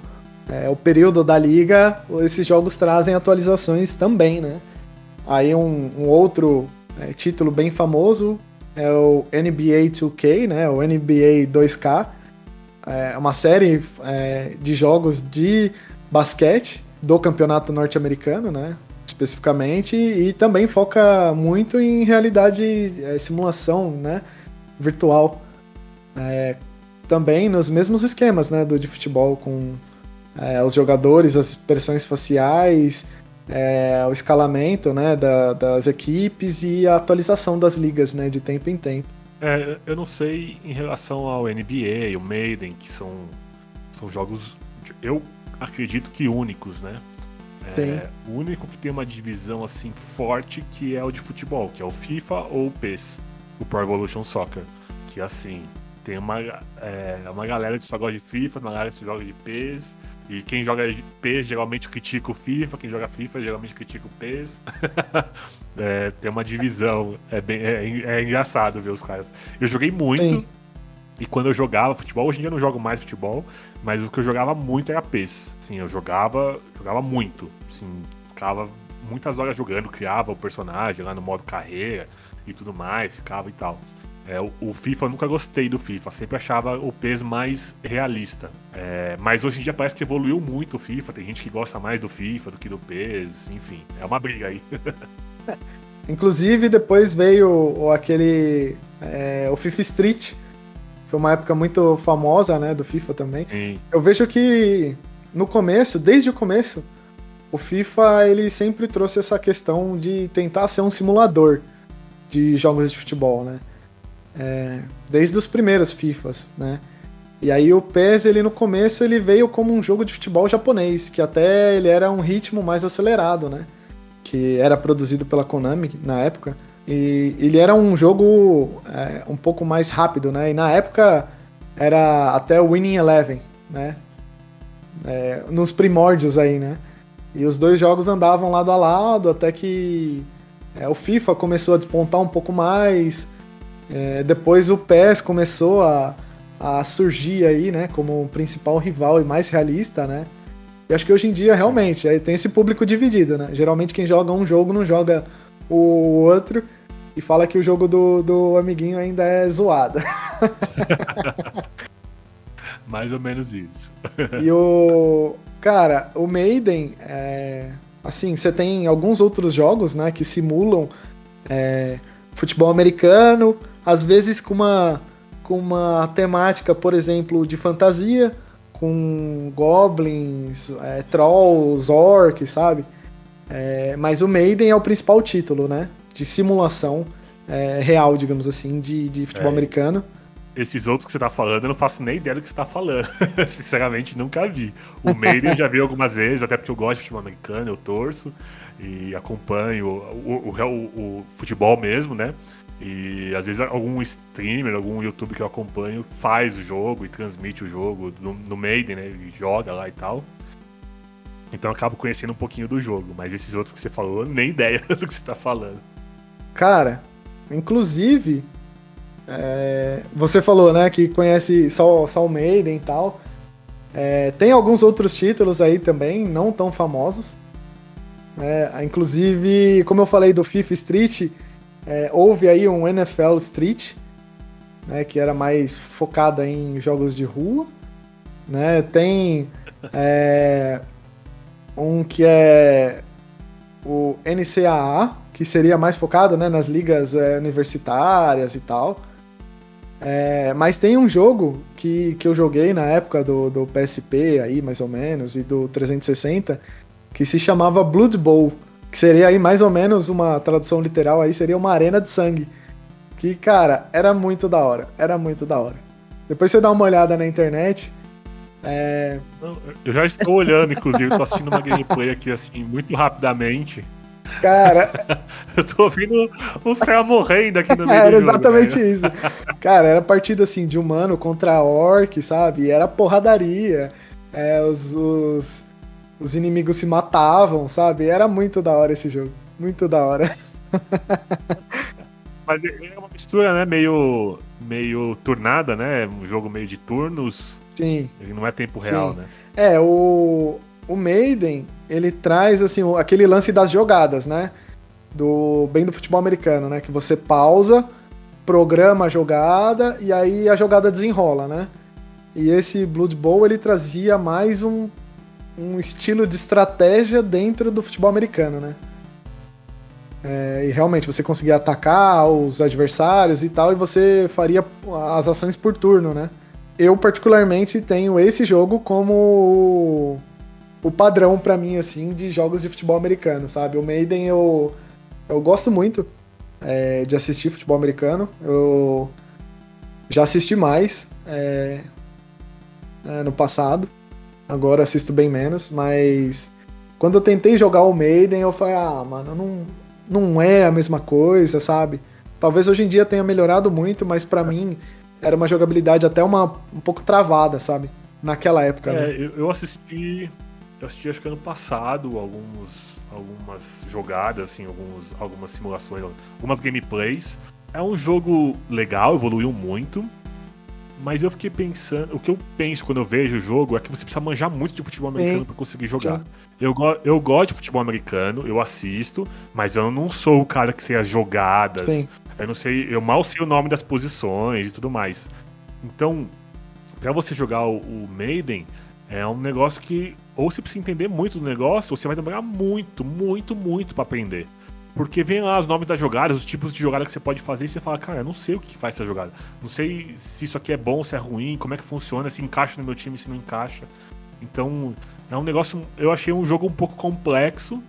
é, o período da liga, esses jogos trazem atualizações também, né. Aí um, um outro é, título bem famoso é o NBA 2K, né? O NBA 2K. É uma série é, de jogos de basquete do campeonato norte-americano, né? Especificamente, e também foca muito em realidade, é, simulação, né? Virtual. É, também nos mesmos esquemas, né? Do de futebol, com é, os jogadores, as expressões faciais, é, o escalamento né, da, das equipes e a atualização das ligas né, de tempo em tempo. É, eu não sei em relação ao NBA, o Maiden, que são, são jogos, eu acredito que únicos, né? É, o único que tem uma divisão assim forte que é o de futebol, que é o FIFA ou o PES, o Pro Evolution Soccer, que assim tem uma, é, uma galera que só gosta de FIFA, uma galera que só joga de PES, e quem joga PES geralmente critica o FIFA, quem joga FIFA geralmente critica o PES. é, tem uma divisão. É, bem, é, é, engraçado ver os caras. Eu joguei muito. Sim. E quando eu jogava futebol, hoje em dia eu não jogo mais futebol, mas o que eu jogava muito era PES. Sim, eu jogava, jogava muito. Assim, ficava muitas horas jogando, criava o personagem lá no modo carreira e tudo mais, ficava e tal. É, o, o, FIFA eu nunca gostei do FIFA, sempre achava o PES mais realista. É, mas hoje em dia parece que evoluiu muito o FIFA, tem gente que gosta mais do FIFA do que do PES, enfim, é uma briga aí. Inclusive, depois veio aquele. É, o FIFA Street. Foi uma época muito famosa, né, do FIFA também. Sim. Eu vejo que no começo, desde o começo, o FIFA ele sempre trouxe essa questão de tentar ser um simulador de jogos de futebol, né? É, desde os primeiros FIFAs, né? E aí o PES, ele no começo, ele veio como um jogo de futebol japonês, que até ele era um ritmo mais acelerado, né? Que era produzido pela Konami na época. E ele era um jogo é, um pouco mais rápido, né? E na época era até o Winning Eleven, né? É, nos primórdios aí, né? E os dois jogos andavam lado a lado até que é, o FIFA começou a despontar um pouco mais é, depois o PES começou a, a surgir aí, né, como o principal rival e mais realista, né? E acho que hoje em dia, realmente, aí tem esse público dividido, né? Geralmente quem joga um jogo não joga o outro e fala que o jogo do, do amiguinho ainda é zoado. Mais ou menos isso. e o. Cara, o Maiden, é... assim, você tem alguns outros jogos, né, que simulam é, futebol americano, às vezes com uma, com uma temática, por exemplo, de fantasia, com goblins, é, trolls, orcs, sabe? É, mas o Maiden é o principal título, né? De simulação é, real, digamos assim, de, de futebol é. americano. Esses outros que você tá falando, eu não faço nem ideia do que você tá falando. Sinceramente, nunca vi. O Maiden eu já vi algumas vezes, até porque eu gosto de futebol americano, eu torço e acompanho o, o, o, o futebol mesmo, né? E às vezes algum streamer, algum YouTube que eu acompanho faz o jogo e transmite o jogo no, no Maiden, né? E joga lá e tal. Então eu acabo conhecendo um pouquinho do jogo. Mas esses outros que você falou, nem ideia do que você tá falando. Cara, inclusive, é, você falou, né, que conhece só, só o Maiden e tal. É, tem alguns outros títulos aí também, não tão famosos. É, inclusive, como eu falei do FIFA Street, é, houve aí um NFL Street, né, que era mais focado em jogos de rua. Né? Tem é, um que é o NCAA, que seria mais focado né, nas ligas é, universitárias e tal. É, mas tem um jogo que, que eu joguei na época do, do PSP aí, mais ou menos, e do 360, que se chamava Blood Bowl, que seria aí mais ou menos uma tradução literal aí, seria uma arena de sangue. Que, cara, era muito da hora, era muito da hora. Depois você dá uma olhada na internet. É... Eu já estou olhando, inclusive, tô assistindo uma gameplay aqui, assim, muito rapidamente. Cara. eu tô ouvindo uns caras morrendo aqui no meio Era exatamente jogo, isso. Cara, era partida assim de humano contra orc, sabe? Era porradaria. É, os, os, os inimigos se matavam, sabe? Era muito da hora esse jogo. Muito da hora. Mas é uma mistura, né? Meio, meio turnada, né? Um jogo meio de turnos. Sim. Ele não é tempo real, Sim. né? É, o, o Maiden, ele traz assim aquele lance das jogadas, né? Do bem do futebol americano, né? Que você pausa, programa a jogada e aí a jogada desenrola, né? E esse Blood Bowl ele trazia mais um, um estilo de estratégia dentro do futebol americano, né? É, e realmente você conseguia atacar os adversários e tal, e você faria as ações por turno, né? Eu, particularmente, tenho esse jogo como o padrão para mim, assim, de jogos de futebol americano, sabe? O Maiden eu, eu gosto muito é, de assistir futebol americano. Eu já assisti mais é, é, no passado, agora assisto bem menos, mas quando eu tentei jogar o Maiden, eu falei, ah, mano, não, não é a mesma coisa, sabe? Talvez hoje em dia tenha melhorado muito, mas para mim era uma jogabilidade até uma, um pouco travada, sabe? Naquela época. É, né? eu assisti eu assisti acho que ano passado alguns, algumas jogadas, assim, alguns, algumas simulações, algumas gameplays. É um jogo legal, evoluiu muito. Mas eu fiquei pensando. O que eu penso quando eu vejo o jogo é que você precisa manjar muito de futebol americano para conseguir jogar. Eu, eu gosto de futebol americano, eu assisto, mas eu não sou o cara que sei as jogadas. Sim. Eu não sei, eu mal sei o nome das posições e tudo mais. Então, para você jogar o, o Maiden, é um negócio que ou você precisa entender muito do negócio, ou você vai demorar muito, muito, muito para aprender. Porque vem lá os nomes das jogadas, os tipos de jogada que você pode fazer, e você fala, cara, eu não sei o que faz essa jogada. Não sei se isso aqui é bom, se é ruim, como é que funciona, se encaixa no meu time, se não encaixa. Então, é um negócio. Eu achei um jogo um pouco complexo,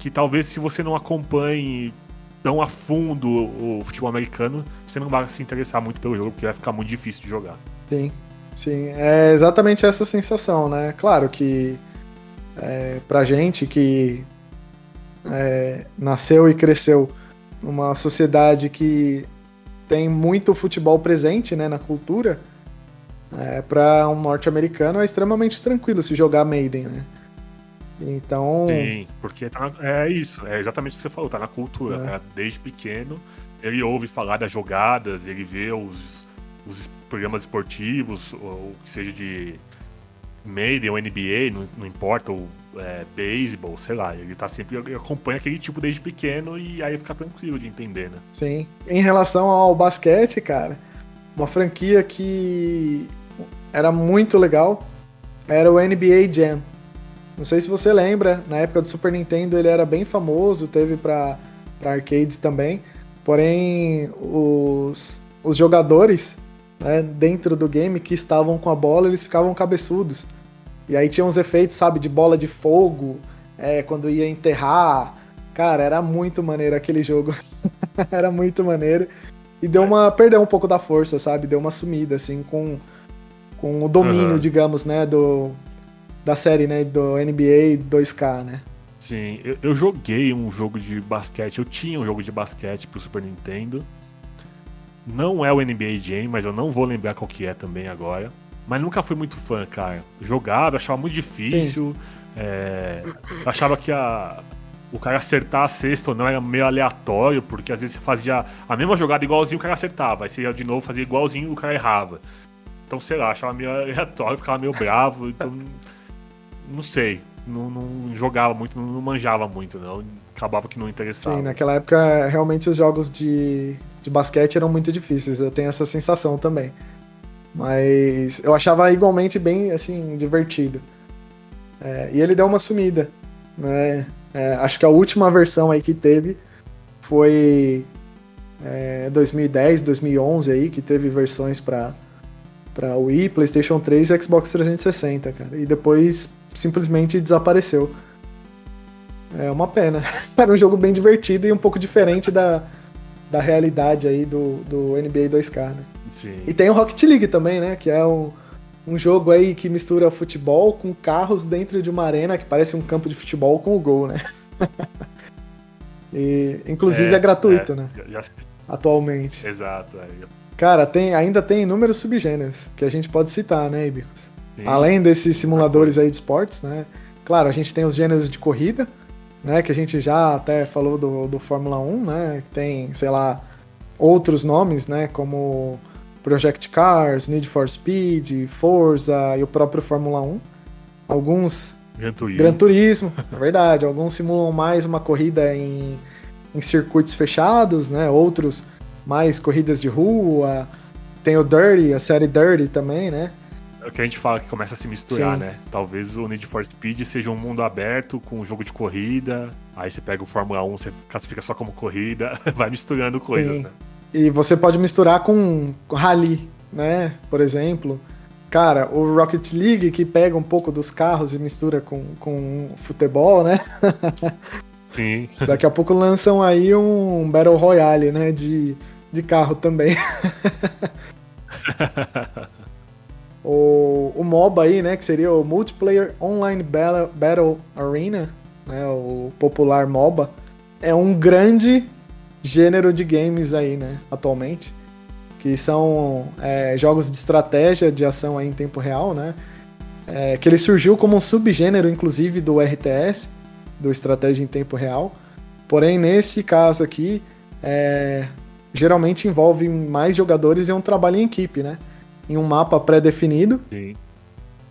que talvez se você não acompanhe tão a fundo o futebol americano, você não vai se interessar muito pelo jogo, porque vai ficar muito difícil de jogar. Sim. Sim, é exatamente essa sensação, né? Claro que é, pra gente que é, nasceu e cresceu numa sociedade que tem muito futebol presente né, na cultura, é, para um norte-americano é extremamente tranquilo se jogar Maiden, né? Então. Sim, porque tá na, é isso, é exatamente o que você falou, tá na cultura. É. Cara, desde pequeno, ele ouve falar das jogadas, ele vê os, os programas esportivos, ou que seja de Maiden ou NBA, não, não importa, ou é, beisebol, sei lá, ele tá sempre ele acompanha aquele tipo desde pequeno e aí fica tranquilo de entender, né? Sim. Em relação ao basquete, cara, uma franquia que era muito legal era o NBA Jam. Não sei se você lembra, na época do Super Nintendo ele era bem famoso, teve para arcades também. Porém, os, os jogadores né, dentro do game que estavam com a bola, eles ficavam cabeçudos. E aí tinha uns efeitos, sabe, de bola de fogo, é, quando ia enterrar. Cara, era muito maneiro aquele jogo. era muito maneiro. E deu uma. Perdeu um pouco da força, sabe? Deu uma sumida, assim, com, com o domínio, uhum. digamos, né, do. Da série, né? Do NBA 2K, né? Sim, eu, eu, joguei um jogo de basquete, eu tinha um jogo de basquete pro Super Nintendo. Não é o NBA Jam, mas eu não vou lembrar qual que é também agora. Mas nunca fui muito fã, cara. Jogava, achava muito difícil. É, achava que a, o cara acertar a cesta ou não era meio aleatório, porque às vezes você fazia a mesma jogada igualzinho o cara acertava. Aí você ia de novo fazia igualzinho o cara errava. Então, sei lá, achava meio aleatório, ficava meio bravo. Então, não sei não, não jogava muito, não manjava muito, não. Acabava que não interessava. Sim, naquela época realmente os jogos de, de basquete eram muito difíceis, eu tenho essa sensação também. Mas eu achava igualmente bem assim, divertido. É, e ele deu uma sumida. Né? É, acho que a última versão aí que teve foi é, 2010, 2011 aí, que teve versões para para Wii, PlayStation 3 e Xbox 360, cara. E depois simplesmente desapareceu. É uma pena. Era um jogo bem divertido e um pouco diferente da, da realidade aí do, do NBA 2K, né? Sim. E tem o Rocket League também, né? Que é um, um jogo aí que mistura futebol com carros dentro de uma arena que parece um campo de futebol com o gol, né? e, inclusive é, é gratuito, é, né? Já, já... Atualmente. Exato. É. Cara, tem, ainda tem inúmeros subgêneros que a gente pode citar, né, Ibicos? Sim. Além desses simuladores aí de esportes, né? Claro, a gente tem os gêneros de corrida, né? Que a gente já até falou do, do Fórmula 1, né? Que tem, sei lá, outros nomes, né? Como Project Cars, Need for Speed, Forza e o próprio Fórmula 1. Alguns. Gran Turismo. Gran Turismo, é verdade. Alguns simulam mais uma corrida em, em circuitos fechados, né? Outros mais corridas de rua. Tem o Dirty, a série Dirty também, né? É o que a gente fala que começa a se misturar, Sim. né? Talvez o Need for Speed seja um mundo aberto com um jogo de corrida. Aí você pega o Fórmula 1, você classifica só como corrida, vai misturando coisas, Sim. né? E você pode misturar com rally, né? Por exemplo. Cara, o Rocket League que pega um pouco dos carros e mistura com, com futebol, né? Sim. Daqui a pouco lançam aí um Battle Royale, né? De, de carro também. o, o MOBA aí, né, que seria o Multiplayer Online Battle, Arena, né, o popular MOBA, é um grande gênero de games aí, né, atualmente, que são é, jogos de estratégia, de ação aí em tempo real, né, é, que ele surgiu como um subgênero, inclusive, do RTS, do estratégia em tempo real, porém, nesse caso aqui, é, geralmente envolve mais jogadores e um trabalho em equipe, né, em um mapa pré-definido,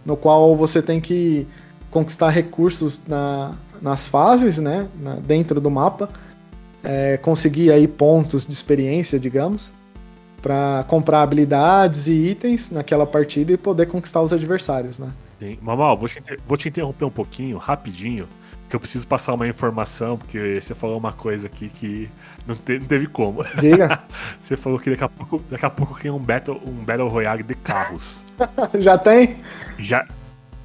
no qual você tem que conquistar recursos na, nas fases, né, na, dentro do mapa, é, conseguir aí pontos de experiência, digamos, para comprar habilidades e itens naquela partida e poder conquistar os adversários, né? Sim. Mamal, vou te, vou te interromper um pouquinho, rapidinho, que eu preciso passar uma informação, porque você falou uma coisa aqui que não, te, não teve como. Diga. você falou que daqui a pouco, daqui a pouco tem um Battle, um Battle Royale de carros. Já tem? Já,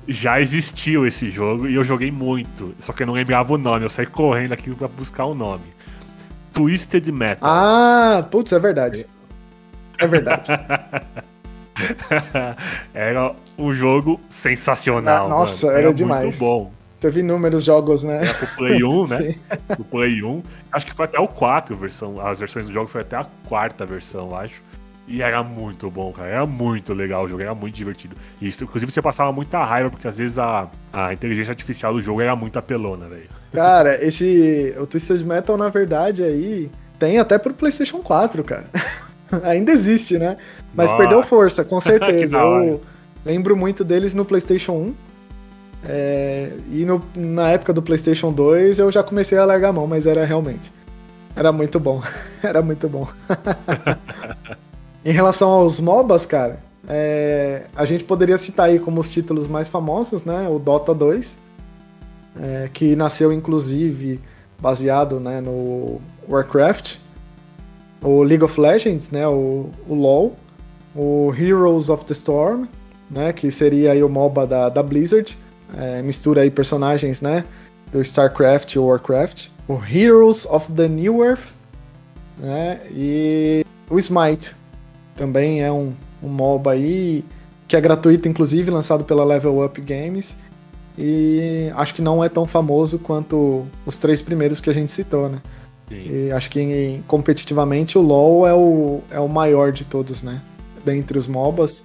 já existiu esse jogo e eu joguei muito. Só que eu não lembrava o nome, eu saí correndo aqui pra buscar o nome. Twisted Metal. Ah, putz, é verdade. É verdade. era um jogo sensacional. Ah, nossa, era, era demais. Muito bom. Teve inúmeros jogos, né? É, pro Play 1, né? pro Play 1. Acho que foi até o 4 versão. As versões do jogo foi até a quarta versão, acho. E era muito bom, cara. Era muito legal o jogo, era muito divertido. E isso, inclusive, você passava muita raiva, porque às vezes a, a inteligência artificial do jogo era muito apelona, velho. Cara, esse. O Twisted Metal, na verdade, aí. Tem até pro PlayStation 4, cara. Ainda existe, né? Mas Nossa. perdeu força, com certeza. Eu lembro muito deles no PlayStation 1. É, e no, na época do PlayStation 2 eu já comecei a largar a mão, mas era realmente. Era muito bom. era muito bom. em relação aos MOBAs, cara, é, a gente poderia citar aí como os títulos mais famosos, né? O Dota 2, é, que nasceu inclusive baseado né, no Warcraft. o League of Legends, né, o, o LoL, o Heroes of the Storm, né, que seria aí o MOBA da, da Blizzard, é, mistura aí personagens, né, do StarCraft e Warcraft, o Heroes of the New Earth, né, e o Smite, também é um, um MOBA aí, que é gratuito, inclusive, lançado pela Level Up Games, e acho que não é tão famoso quanto os três primeiros que a gente citou, né. Sim. E acho que competitivamente o LoL é o, é o maior de todos, né? Dentre os MOBAs.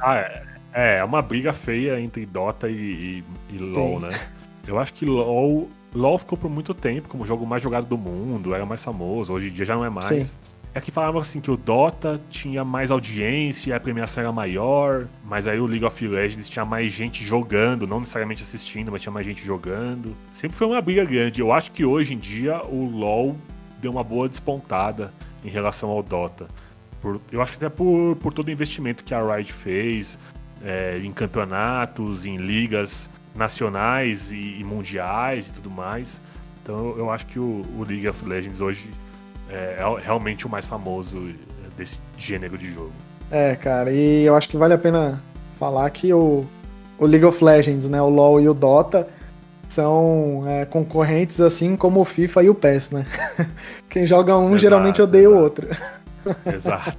Ah, é, é, é uma briga feia entre Dota e, e, e LoL, Sim. né? Eu acho que LoL, LoL ficou por muito tempo como o jogo mais jogado do mundo, era mais famoso, hoje em dia já não é mais. Sim. É que falavam assim que o Dota tinha mais audiência, a premiação era maior, mas aí o League of Legends tinha mais gente jogando, não necessariamente assistindo, mas tinha mais gente jogando. Sempre foi uma briga grande. Eu acho que hoje em dia o LoL deu uma boa despontada em relação ao Dota. Por, eu acho que até por, por todo o investimento que a Riot fez é, em campeonatos, em ligas nacionais e, e, mundiais e tudo mais. Então eu acho que o, o League of Legends hoje é, é realmente o mais famoso desse gênero de jogo. É, cara, e eu acho que vale a pena falar que o, o League of Legends, né, o LoL e o Dota são é, concorrentes assim como o FIFA e o PES, né? Quem joga um exato, geralmente odeia exato. o outro. Exato.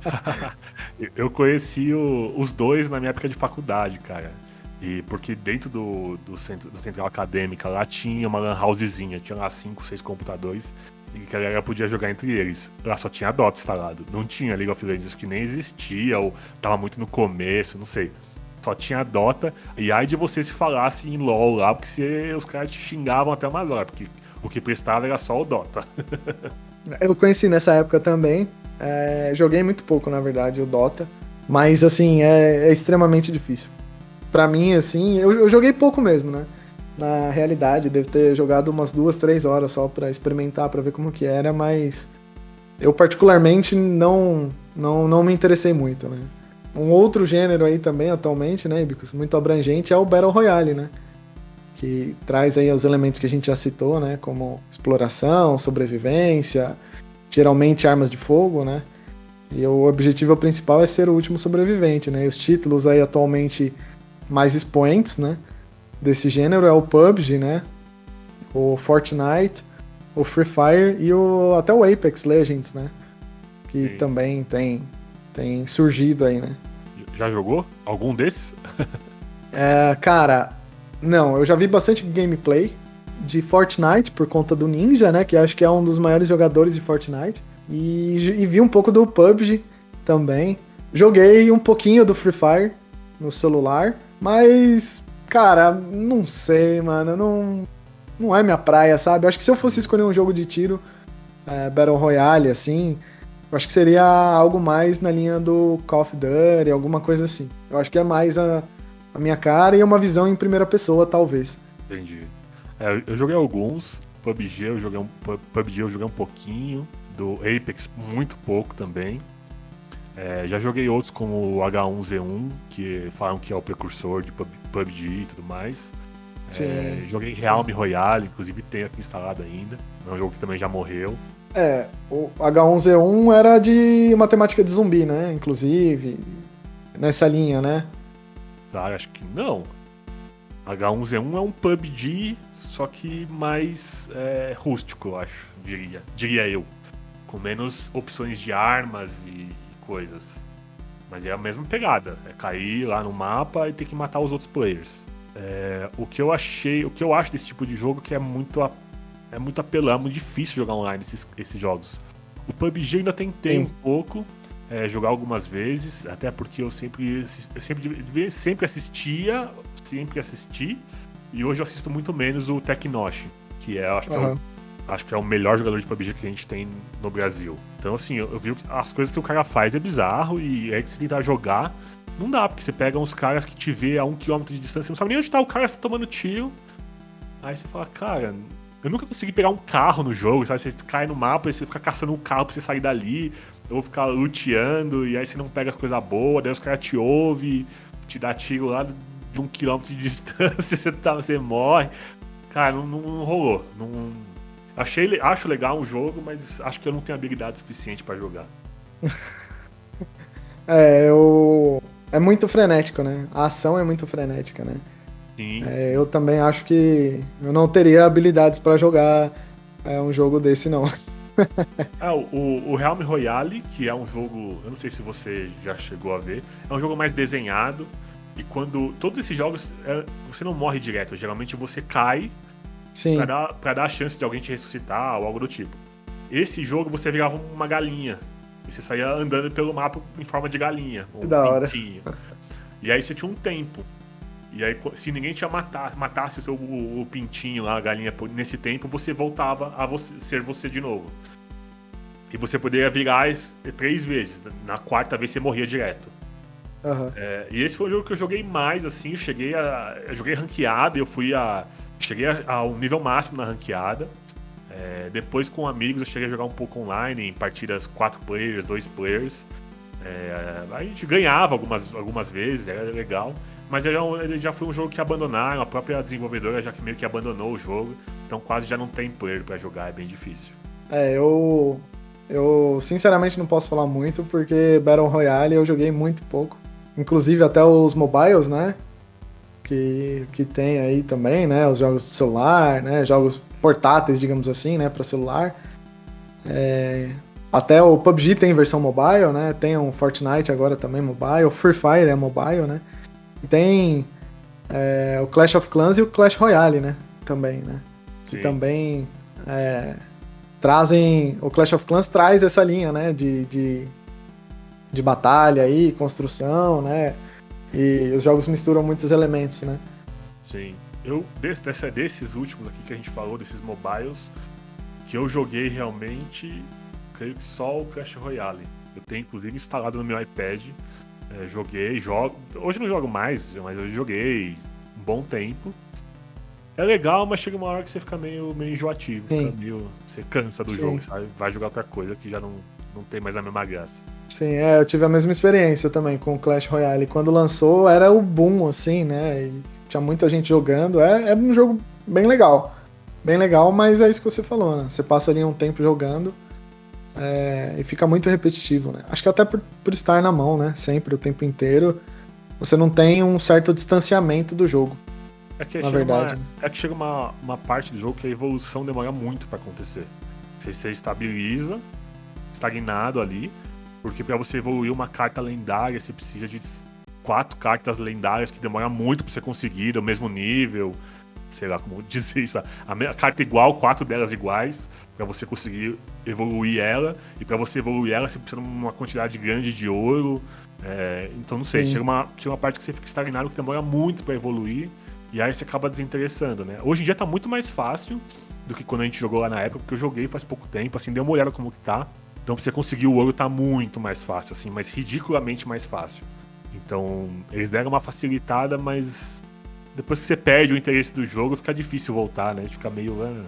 Eu conheci o, os dois na minha época de faculdade, cara. E porque dentro do, do centro, da central acadêmica lá tinha uma lan housezinha, tinha lá cinco, seis computadores e que a galera podia jogar entre eles. Lá só tinha Dota instalado. Não tinha League of Legends, que nem existia, ou tava muito no começo, não sei. Só tinha Dota. E aí de você se falasse em LoL lá, porque você, os caras te xingavam até mais hora, porque o que prestava era só o Dota. Eu conheci nessa época também. É, joguei muito pouco, na verdade, o Dota. Mas, assim, é, é extremamente difícil. Para mim, assim, eu, eu joguei pouco mesmo, né? na realidade. Devo ter jogado umas duas, três horas só para experimentar, para ver como que era, mas eu particularmente não, não, não me interessei muito, né? Um outro gênero aí também atualmente, né, Ibicus, muito abrangente é o Battle Royale, né? Que traz aí os elementos que a gente já citou, né, como exploração, sobrevivência, geralmente armas de fogo, né? E o objetivo principal é ser o último sobrevivente, né? E os títulos aí atualmente mais expoentes, né? desse gênero é o PUBG, né? O Fortnite, o Free Fire e o, até o Apex Legends, né? Que Sim. também tem, tem surgido aí, né? Já jogou algum desses? é, cara, não, eu já vi bastante gameplay de Fortnite por conta do Ninja, né? Que acho que é um dos maiores jogadores de Fortnite. E, e vi um pouco do PUBG também. Joguei um pouquinho do Free Fire no celular, mas Cara, não sei, mano. Não, não é minha praia, sabe? acho que se eu fosse escolher um jogo de tiro, é, Battle Royale, assim, eu acho que seria algo mais na linha do Call of Duty, alguma coisa assim. Eu acho que é mais a, a minha cara e uma visão em primeira pessoa, talvez. Entendi. É, eu joguei alguns. PUBG eu joguei um, PUBG eu joguei um pouquinho. Do Apex, muito pouco também. É, já joguei outros como o H1Z1, que falam que é o precursor de PUBG e tudo mais. É, joguei Realme Royale, inclusive tenho aqui instalado ainda. É um jogo que também já morreu. É, o H1Z1 era de matemática de zumbi, né? Inclusive, nessa linha, né? Ah, acho que não. H1Z1 é um PUBG, só que mais é, rústico, eu acho, diria, diria eu. Com menos opções de armas e coisas. Mas é a mesma pegada. É cair lá no mapa e ter que matar os outros players. É, o que eu achei, o que eu acho desse tipo de jogo que é muito é muito apelão, é muito difícil jogar online esses, esses jogos. O PUBG ainda tentei Sim. um pouco é, jogar algumas vezes, até porque eu sempre eu sempre sempre assistia, sempre assisti e hoje eu assisto muito menos o Tecnosh, que é acho que uhum. é o acho que é o melhor jogador de PUBG que a gente tem no Brasil. Então, assim, eu, eu vi as coisas que o cara faz é bizarro e é que você tentar jogar, não dá, porque você pega uns caras que te vê a um quilômetro de distância, você não sabe nem onde tá o cara, você tá tomando tiro. Aí você fala, cara, eu nunca consegui pegar um carro no jogo, sabe? Você cai no mapa e você fica caçando um carro pra você sair dali, ou ficar luteando, e aí você não pega as coisas boas, daí os caras te ouvem, te dá tiro lá de um quilômetro de distância, você, tá, você morre. Cara, não, não, não rolou. Não, Achei, acho legal o jogo, mas acho que eu não tenho habilidade suficiente para jogar. é, eu... é muito frenético, né? A ação é muito frenética, né? Sim, é, sim. Eu também acho que eu não teria habilidades para jogar é, um jogo desse, não. ah, o, o Realm Royale, que é um jogo, eu não sei se você já chegou a ver, é um jogo mais desenhado. E quando. Todos esses jogos, é, você não morre direto, geralmente você cai Sim. Pra, dar, pra dar a chance de alguém te ressuscitar ou algo do tipo. Esse jogo você virava uma galinha. E você saía andando pelo mapa em forma de galinha. Um da pintinho. hora. E aí você tinha um tempo. E aí, se ninguém tinha matar, matasse o seu o, o pintinho lá, a galinha, nesse tempo, você voltava a você, ser você de novo. E você poderia virar três vezes. Na quarta vez você morria direto. Uhum. É, e esse foi o jogo que eu joguei mais, assim. Eu cheguei a. Eu joguei ranqueado, eu fui a. Cheguei ao nível máximo na ranqueada. É, depois, com amigos, eu cheguei a jogar um pouco online, em partidas 4 players, 2 players. É, a gente ganhava algumas, algumas vezes, era legal. Mas ele, é ele já foi um jogo que abandonaram, a própria desenvolvedora já que meio que abandonou o jogo. Então quase já não tem player para jogar, é bem difícil. É, eu. Eu sinceramente não posso falar muito, porque Battle Royale eu joguei muito pouco. Inclusive até os mobiles, né? que, que tem aí também, né? Os jogos de celular, né? Jogos portáteis, digamos assim, né? Para celular. É, até o PUBG tem versão mobile, né? Tem um Fortnite agora também mobile. O Free Fire é mobile, né? E tem é, o Clash of Clans e o Clash Royale, né? Também, né? Sim. Que também é, trazem... O Clash of Clans traz essa linha, né? De, de, de batalha aí, construção, né? E os jogos misturam muitos elementos, né? Sim. Eu, desse, dessa, desses últimos aqui que a gente falou, desses mobiles, que eu joguei realmente, creio que só o Clash Royale. Eu tenho inclusive instalado no meu iPad. É, joguei, jogo. Hoje não jogo mais, mas eu joguei um bom tempo. É legal, mas chega uma hora que você fica meio, meio enjoativo. Meio, você cansa do Sim. jogo, sabe? Vai jogar outra coisa que já não, não tem mais a mesma graça. Sim, é, eu tive a mesma experiência também com o Clash Royale. Quando lançou, era o boom, assim, né? E tinha muita gente jogando. É, é um jogo bem legal. Bem legal, mas é isso que você falou, né? Você passa ali um tempo jogando é, e fica muito repetitivo, né? Acho que até por, por estar na mão, né? Sempre, o tempo inteiro, você não tem um certo distanciamento do jogo. É que, na verdade. Uma, é que chega uma, uma parte do jogo que a evolução demora muito para acontecer. Você, você estabiliza, estagnado ali, porque para você evoluir uma carta lendária, você precisa de quatro cartas lendárias que demora muito para você conseguir, do mesmo nível. Sei lá como dizer isso. A carta igual, quatro delas iguais, para você conseguir evoluir ela. E para você evoluir ela, você precisa de uma quantidade grande de ouro. É, então, não sei, chega uma, chega uma parte que você fica estagnado que demora muito para evoluir. E aí você acaba desinteressando, né? Hoje em dia tá muito mais fácil do que quando a gente jogou lá na época, porque eu joguei faz pouco tempo, assim, dei uma olhada como que tá. Então pra você conseguir o ouro tá muito mais fácil, assim, mas ridiculamente mais fácil. Então, eles deram uma facilitada, mas depois que você perde o interesse do jogo, fica difícil voltar, né? Fica meio. Ah,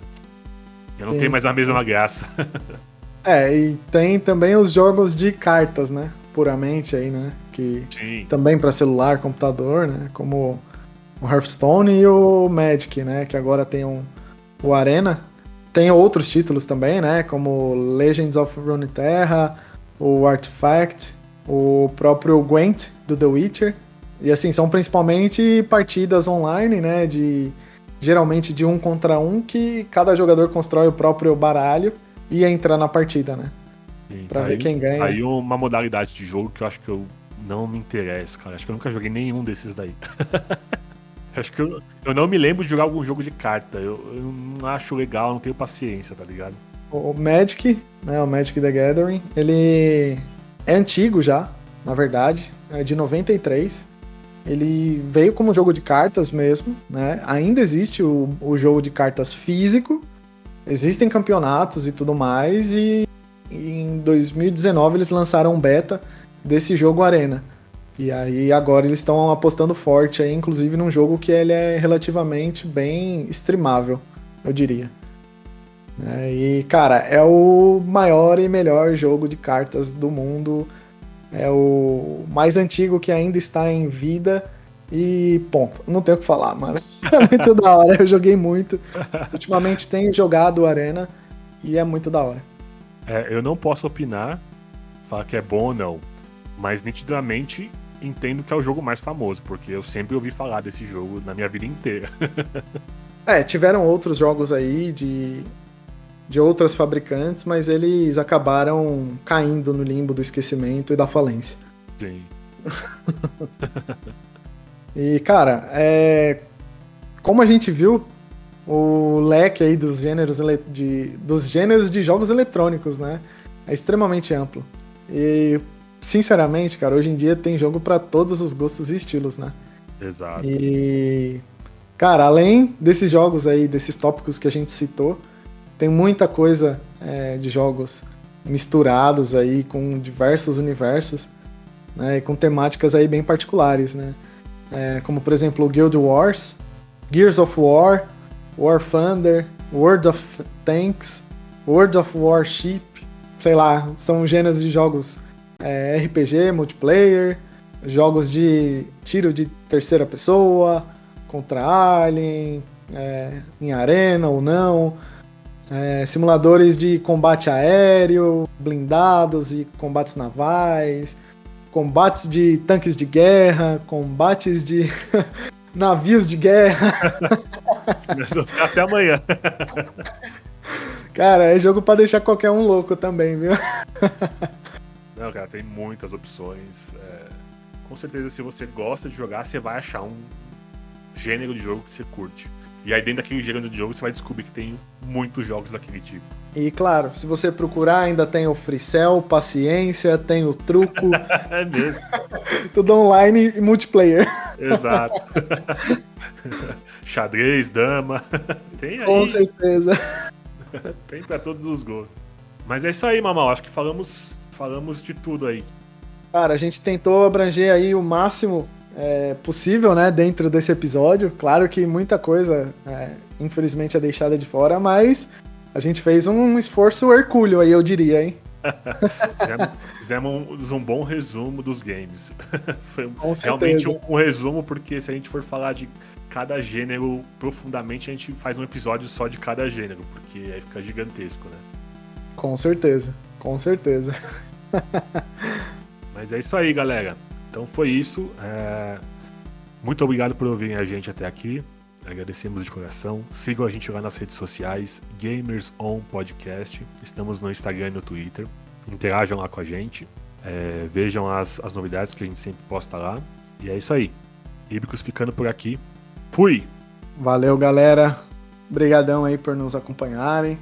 eu não Sim. tenho mais a mesma graça. é, e tem também os jogos de cartas, né? Puramente aí, né? Que Sim. também para celular, computador, né? Como o Hearthstone e o Magic, né? Que agora tem um, o Arena, tem outros títulos também, né? Como Legends of Runeterra, o Artifact, o próprio Gwent do The Witcher. E assim, são principalmente partidas online, né? De geralmente de um contra um, que cada jogador constrói o próprio baralho e entra na partida, né? Sim, pra tá ver aí, quem ganha. Aí uma modalidade de jogo que eu acho que eu não me interessa, cara. Acho que eu nunca joguei nenhum desses daí. Acho que eu, eu não me lembro de jogar algum jogo de carta. Eu, eu não acho legal, não tenho paciência, tá ligado? O Magic, né, o Magic the Gathering, ele é antigo já, na verdade, é de 93. Ele veio como jogo de cartas mesmo, né? Ainda existe o, o jogo de cartas físico, existem campeonatos e tudo mais, e em 2019 eles lançaram um beta desse jogo Arena. E aí agora eles estão apostando forte aí, inclusive num jogo que ele é relativamente bem streamável, eu diria. É, e cara, é o maior e melhor jogo de cartas do mundo. É o mais antigo que ainda está em vida E ponto. Não tenho o que falar, mano. É muito da hora. Eu joguei muito. Ultimamente tenho jogado Arena e é muito da hora. É, eu não posso opinar, falar que é bom ou não, mas nitidamente entendo que é o jogo mais famoso, porque eu sempre ouvi falar desse jogo na minha vida inteira. é, tiveram outros jogos aí de, de outras fabricantes, mas eles acabaram caindo no limbo do esquecimento e da falência. Sim. e, cara, é... como a gente viu, o leque aí dos gêneros de, dos gêneros de jogos eletrônicos, né? É extremamente amplo. E sinceramente, cara, hoje em dia tem jogo para todos os gostos e estilos, né? Exato. E cara, além desses jogos aí, desses tópicos que a gente citou, tem muita coisa é, de jogos misturados aí com diversos universos, né? E com temáticas aí bem particulares, né? É, como por exemplo Guild Wars, Gears of War, War Thunder, World of Tanks, World of Warship, sei lá, são gêneros de jogos é, RPG, multiplayer, jogos de tiro de terceira pessoa, contra Alien, é, em arena ou não, é, simuladores de combate aéreo, blindados e combates navais, combates de tanques de guerra, combates de navios de guerra. Até amanhã. Cara, é jogo para deixar qualquer um louco também, viu? Não, cara, tem muitas opções. É... Com certeza, se você gosta de jogar, você vai achar um gênero de jogo que você curte. E aí, dentro daquele gênero de jogo, você vai descobrir que tem muitos jogos daquele tipo. E claro, se você procurar, ainda tem o Freecell, Paciência, tem o Truco. é mesmo. Tudo online e multiplayer. Exato. Xadrez, dama. Tem aí. Com certeza. tem para todos os gostos. Mas é isso aí, Mamal. Acho que falamos, falamos de tudo aí. Cara, a gente tentou abranger aí o máximo é, possível, né, dentro desse episódio. Claro que muita coisa, é, infelizmente, é deixada de fora, mas a gente fez um esforço hercúleo aí, eu diria, hein? Fizemos um, um, bom resumo dos games. Foi realmente um, um, resumo, porque se a gente for falar de cada gênero profundamente, a gente faz um episódio só de cada gênero, porque aí fica gigantesco, né? Com certeza, com certeza. Mas é isso aí, galera. Então foi isso. É... Muito obrigado por ouvirem a gente até aqui. Agradecemos de coração. Sigam a gente lá nas redes sociais, Gamers On Podcast. Estamos no Instagram e no Twitter. Interajam lá com a gente. É... vejam as, as novidades que a gente sempre posta lá. E é isso aí. Híbricos ficando por aqui. Fui! Valeu, galera. Obrigadão aí por nos acompanharem.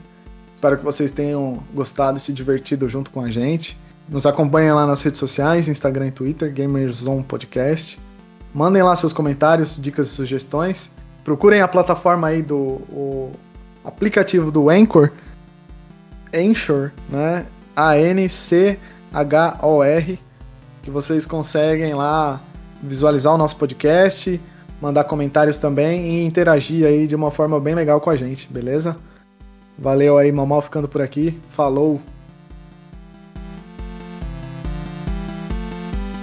Espero que vocês tenham gostado e se divertido junto com a gente. Nos acompanhem lá nas redes sociais, Instagram e Twitter, GamersOn Podcast. Mandem lá seus comentários, dicas e sugestões. Procurem a plataforma aí do o aplicativo do Anchor, Anchor, né? A-N-C-H-O-R, que vocês conseguem lá visualizar o nosso podcast, mandar comentários também e interagir aí de uma forma bem legal com a gente, beleza? Valeu aí, Mamal ficando por aqui. Falou!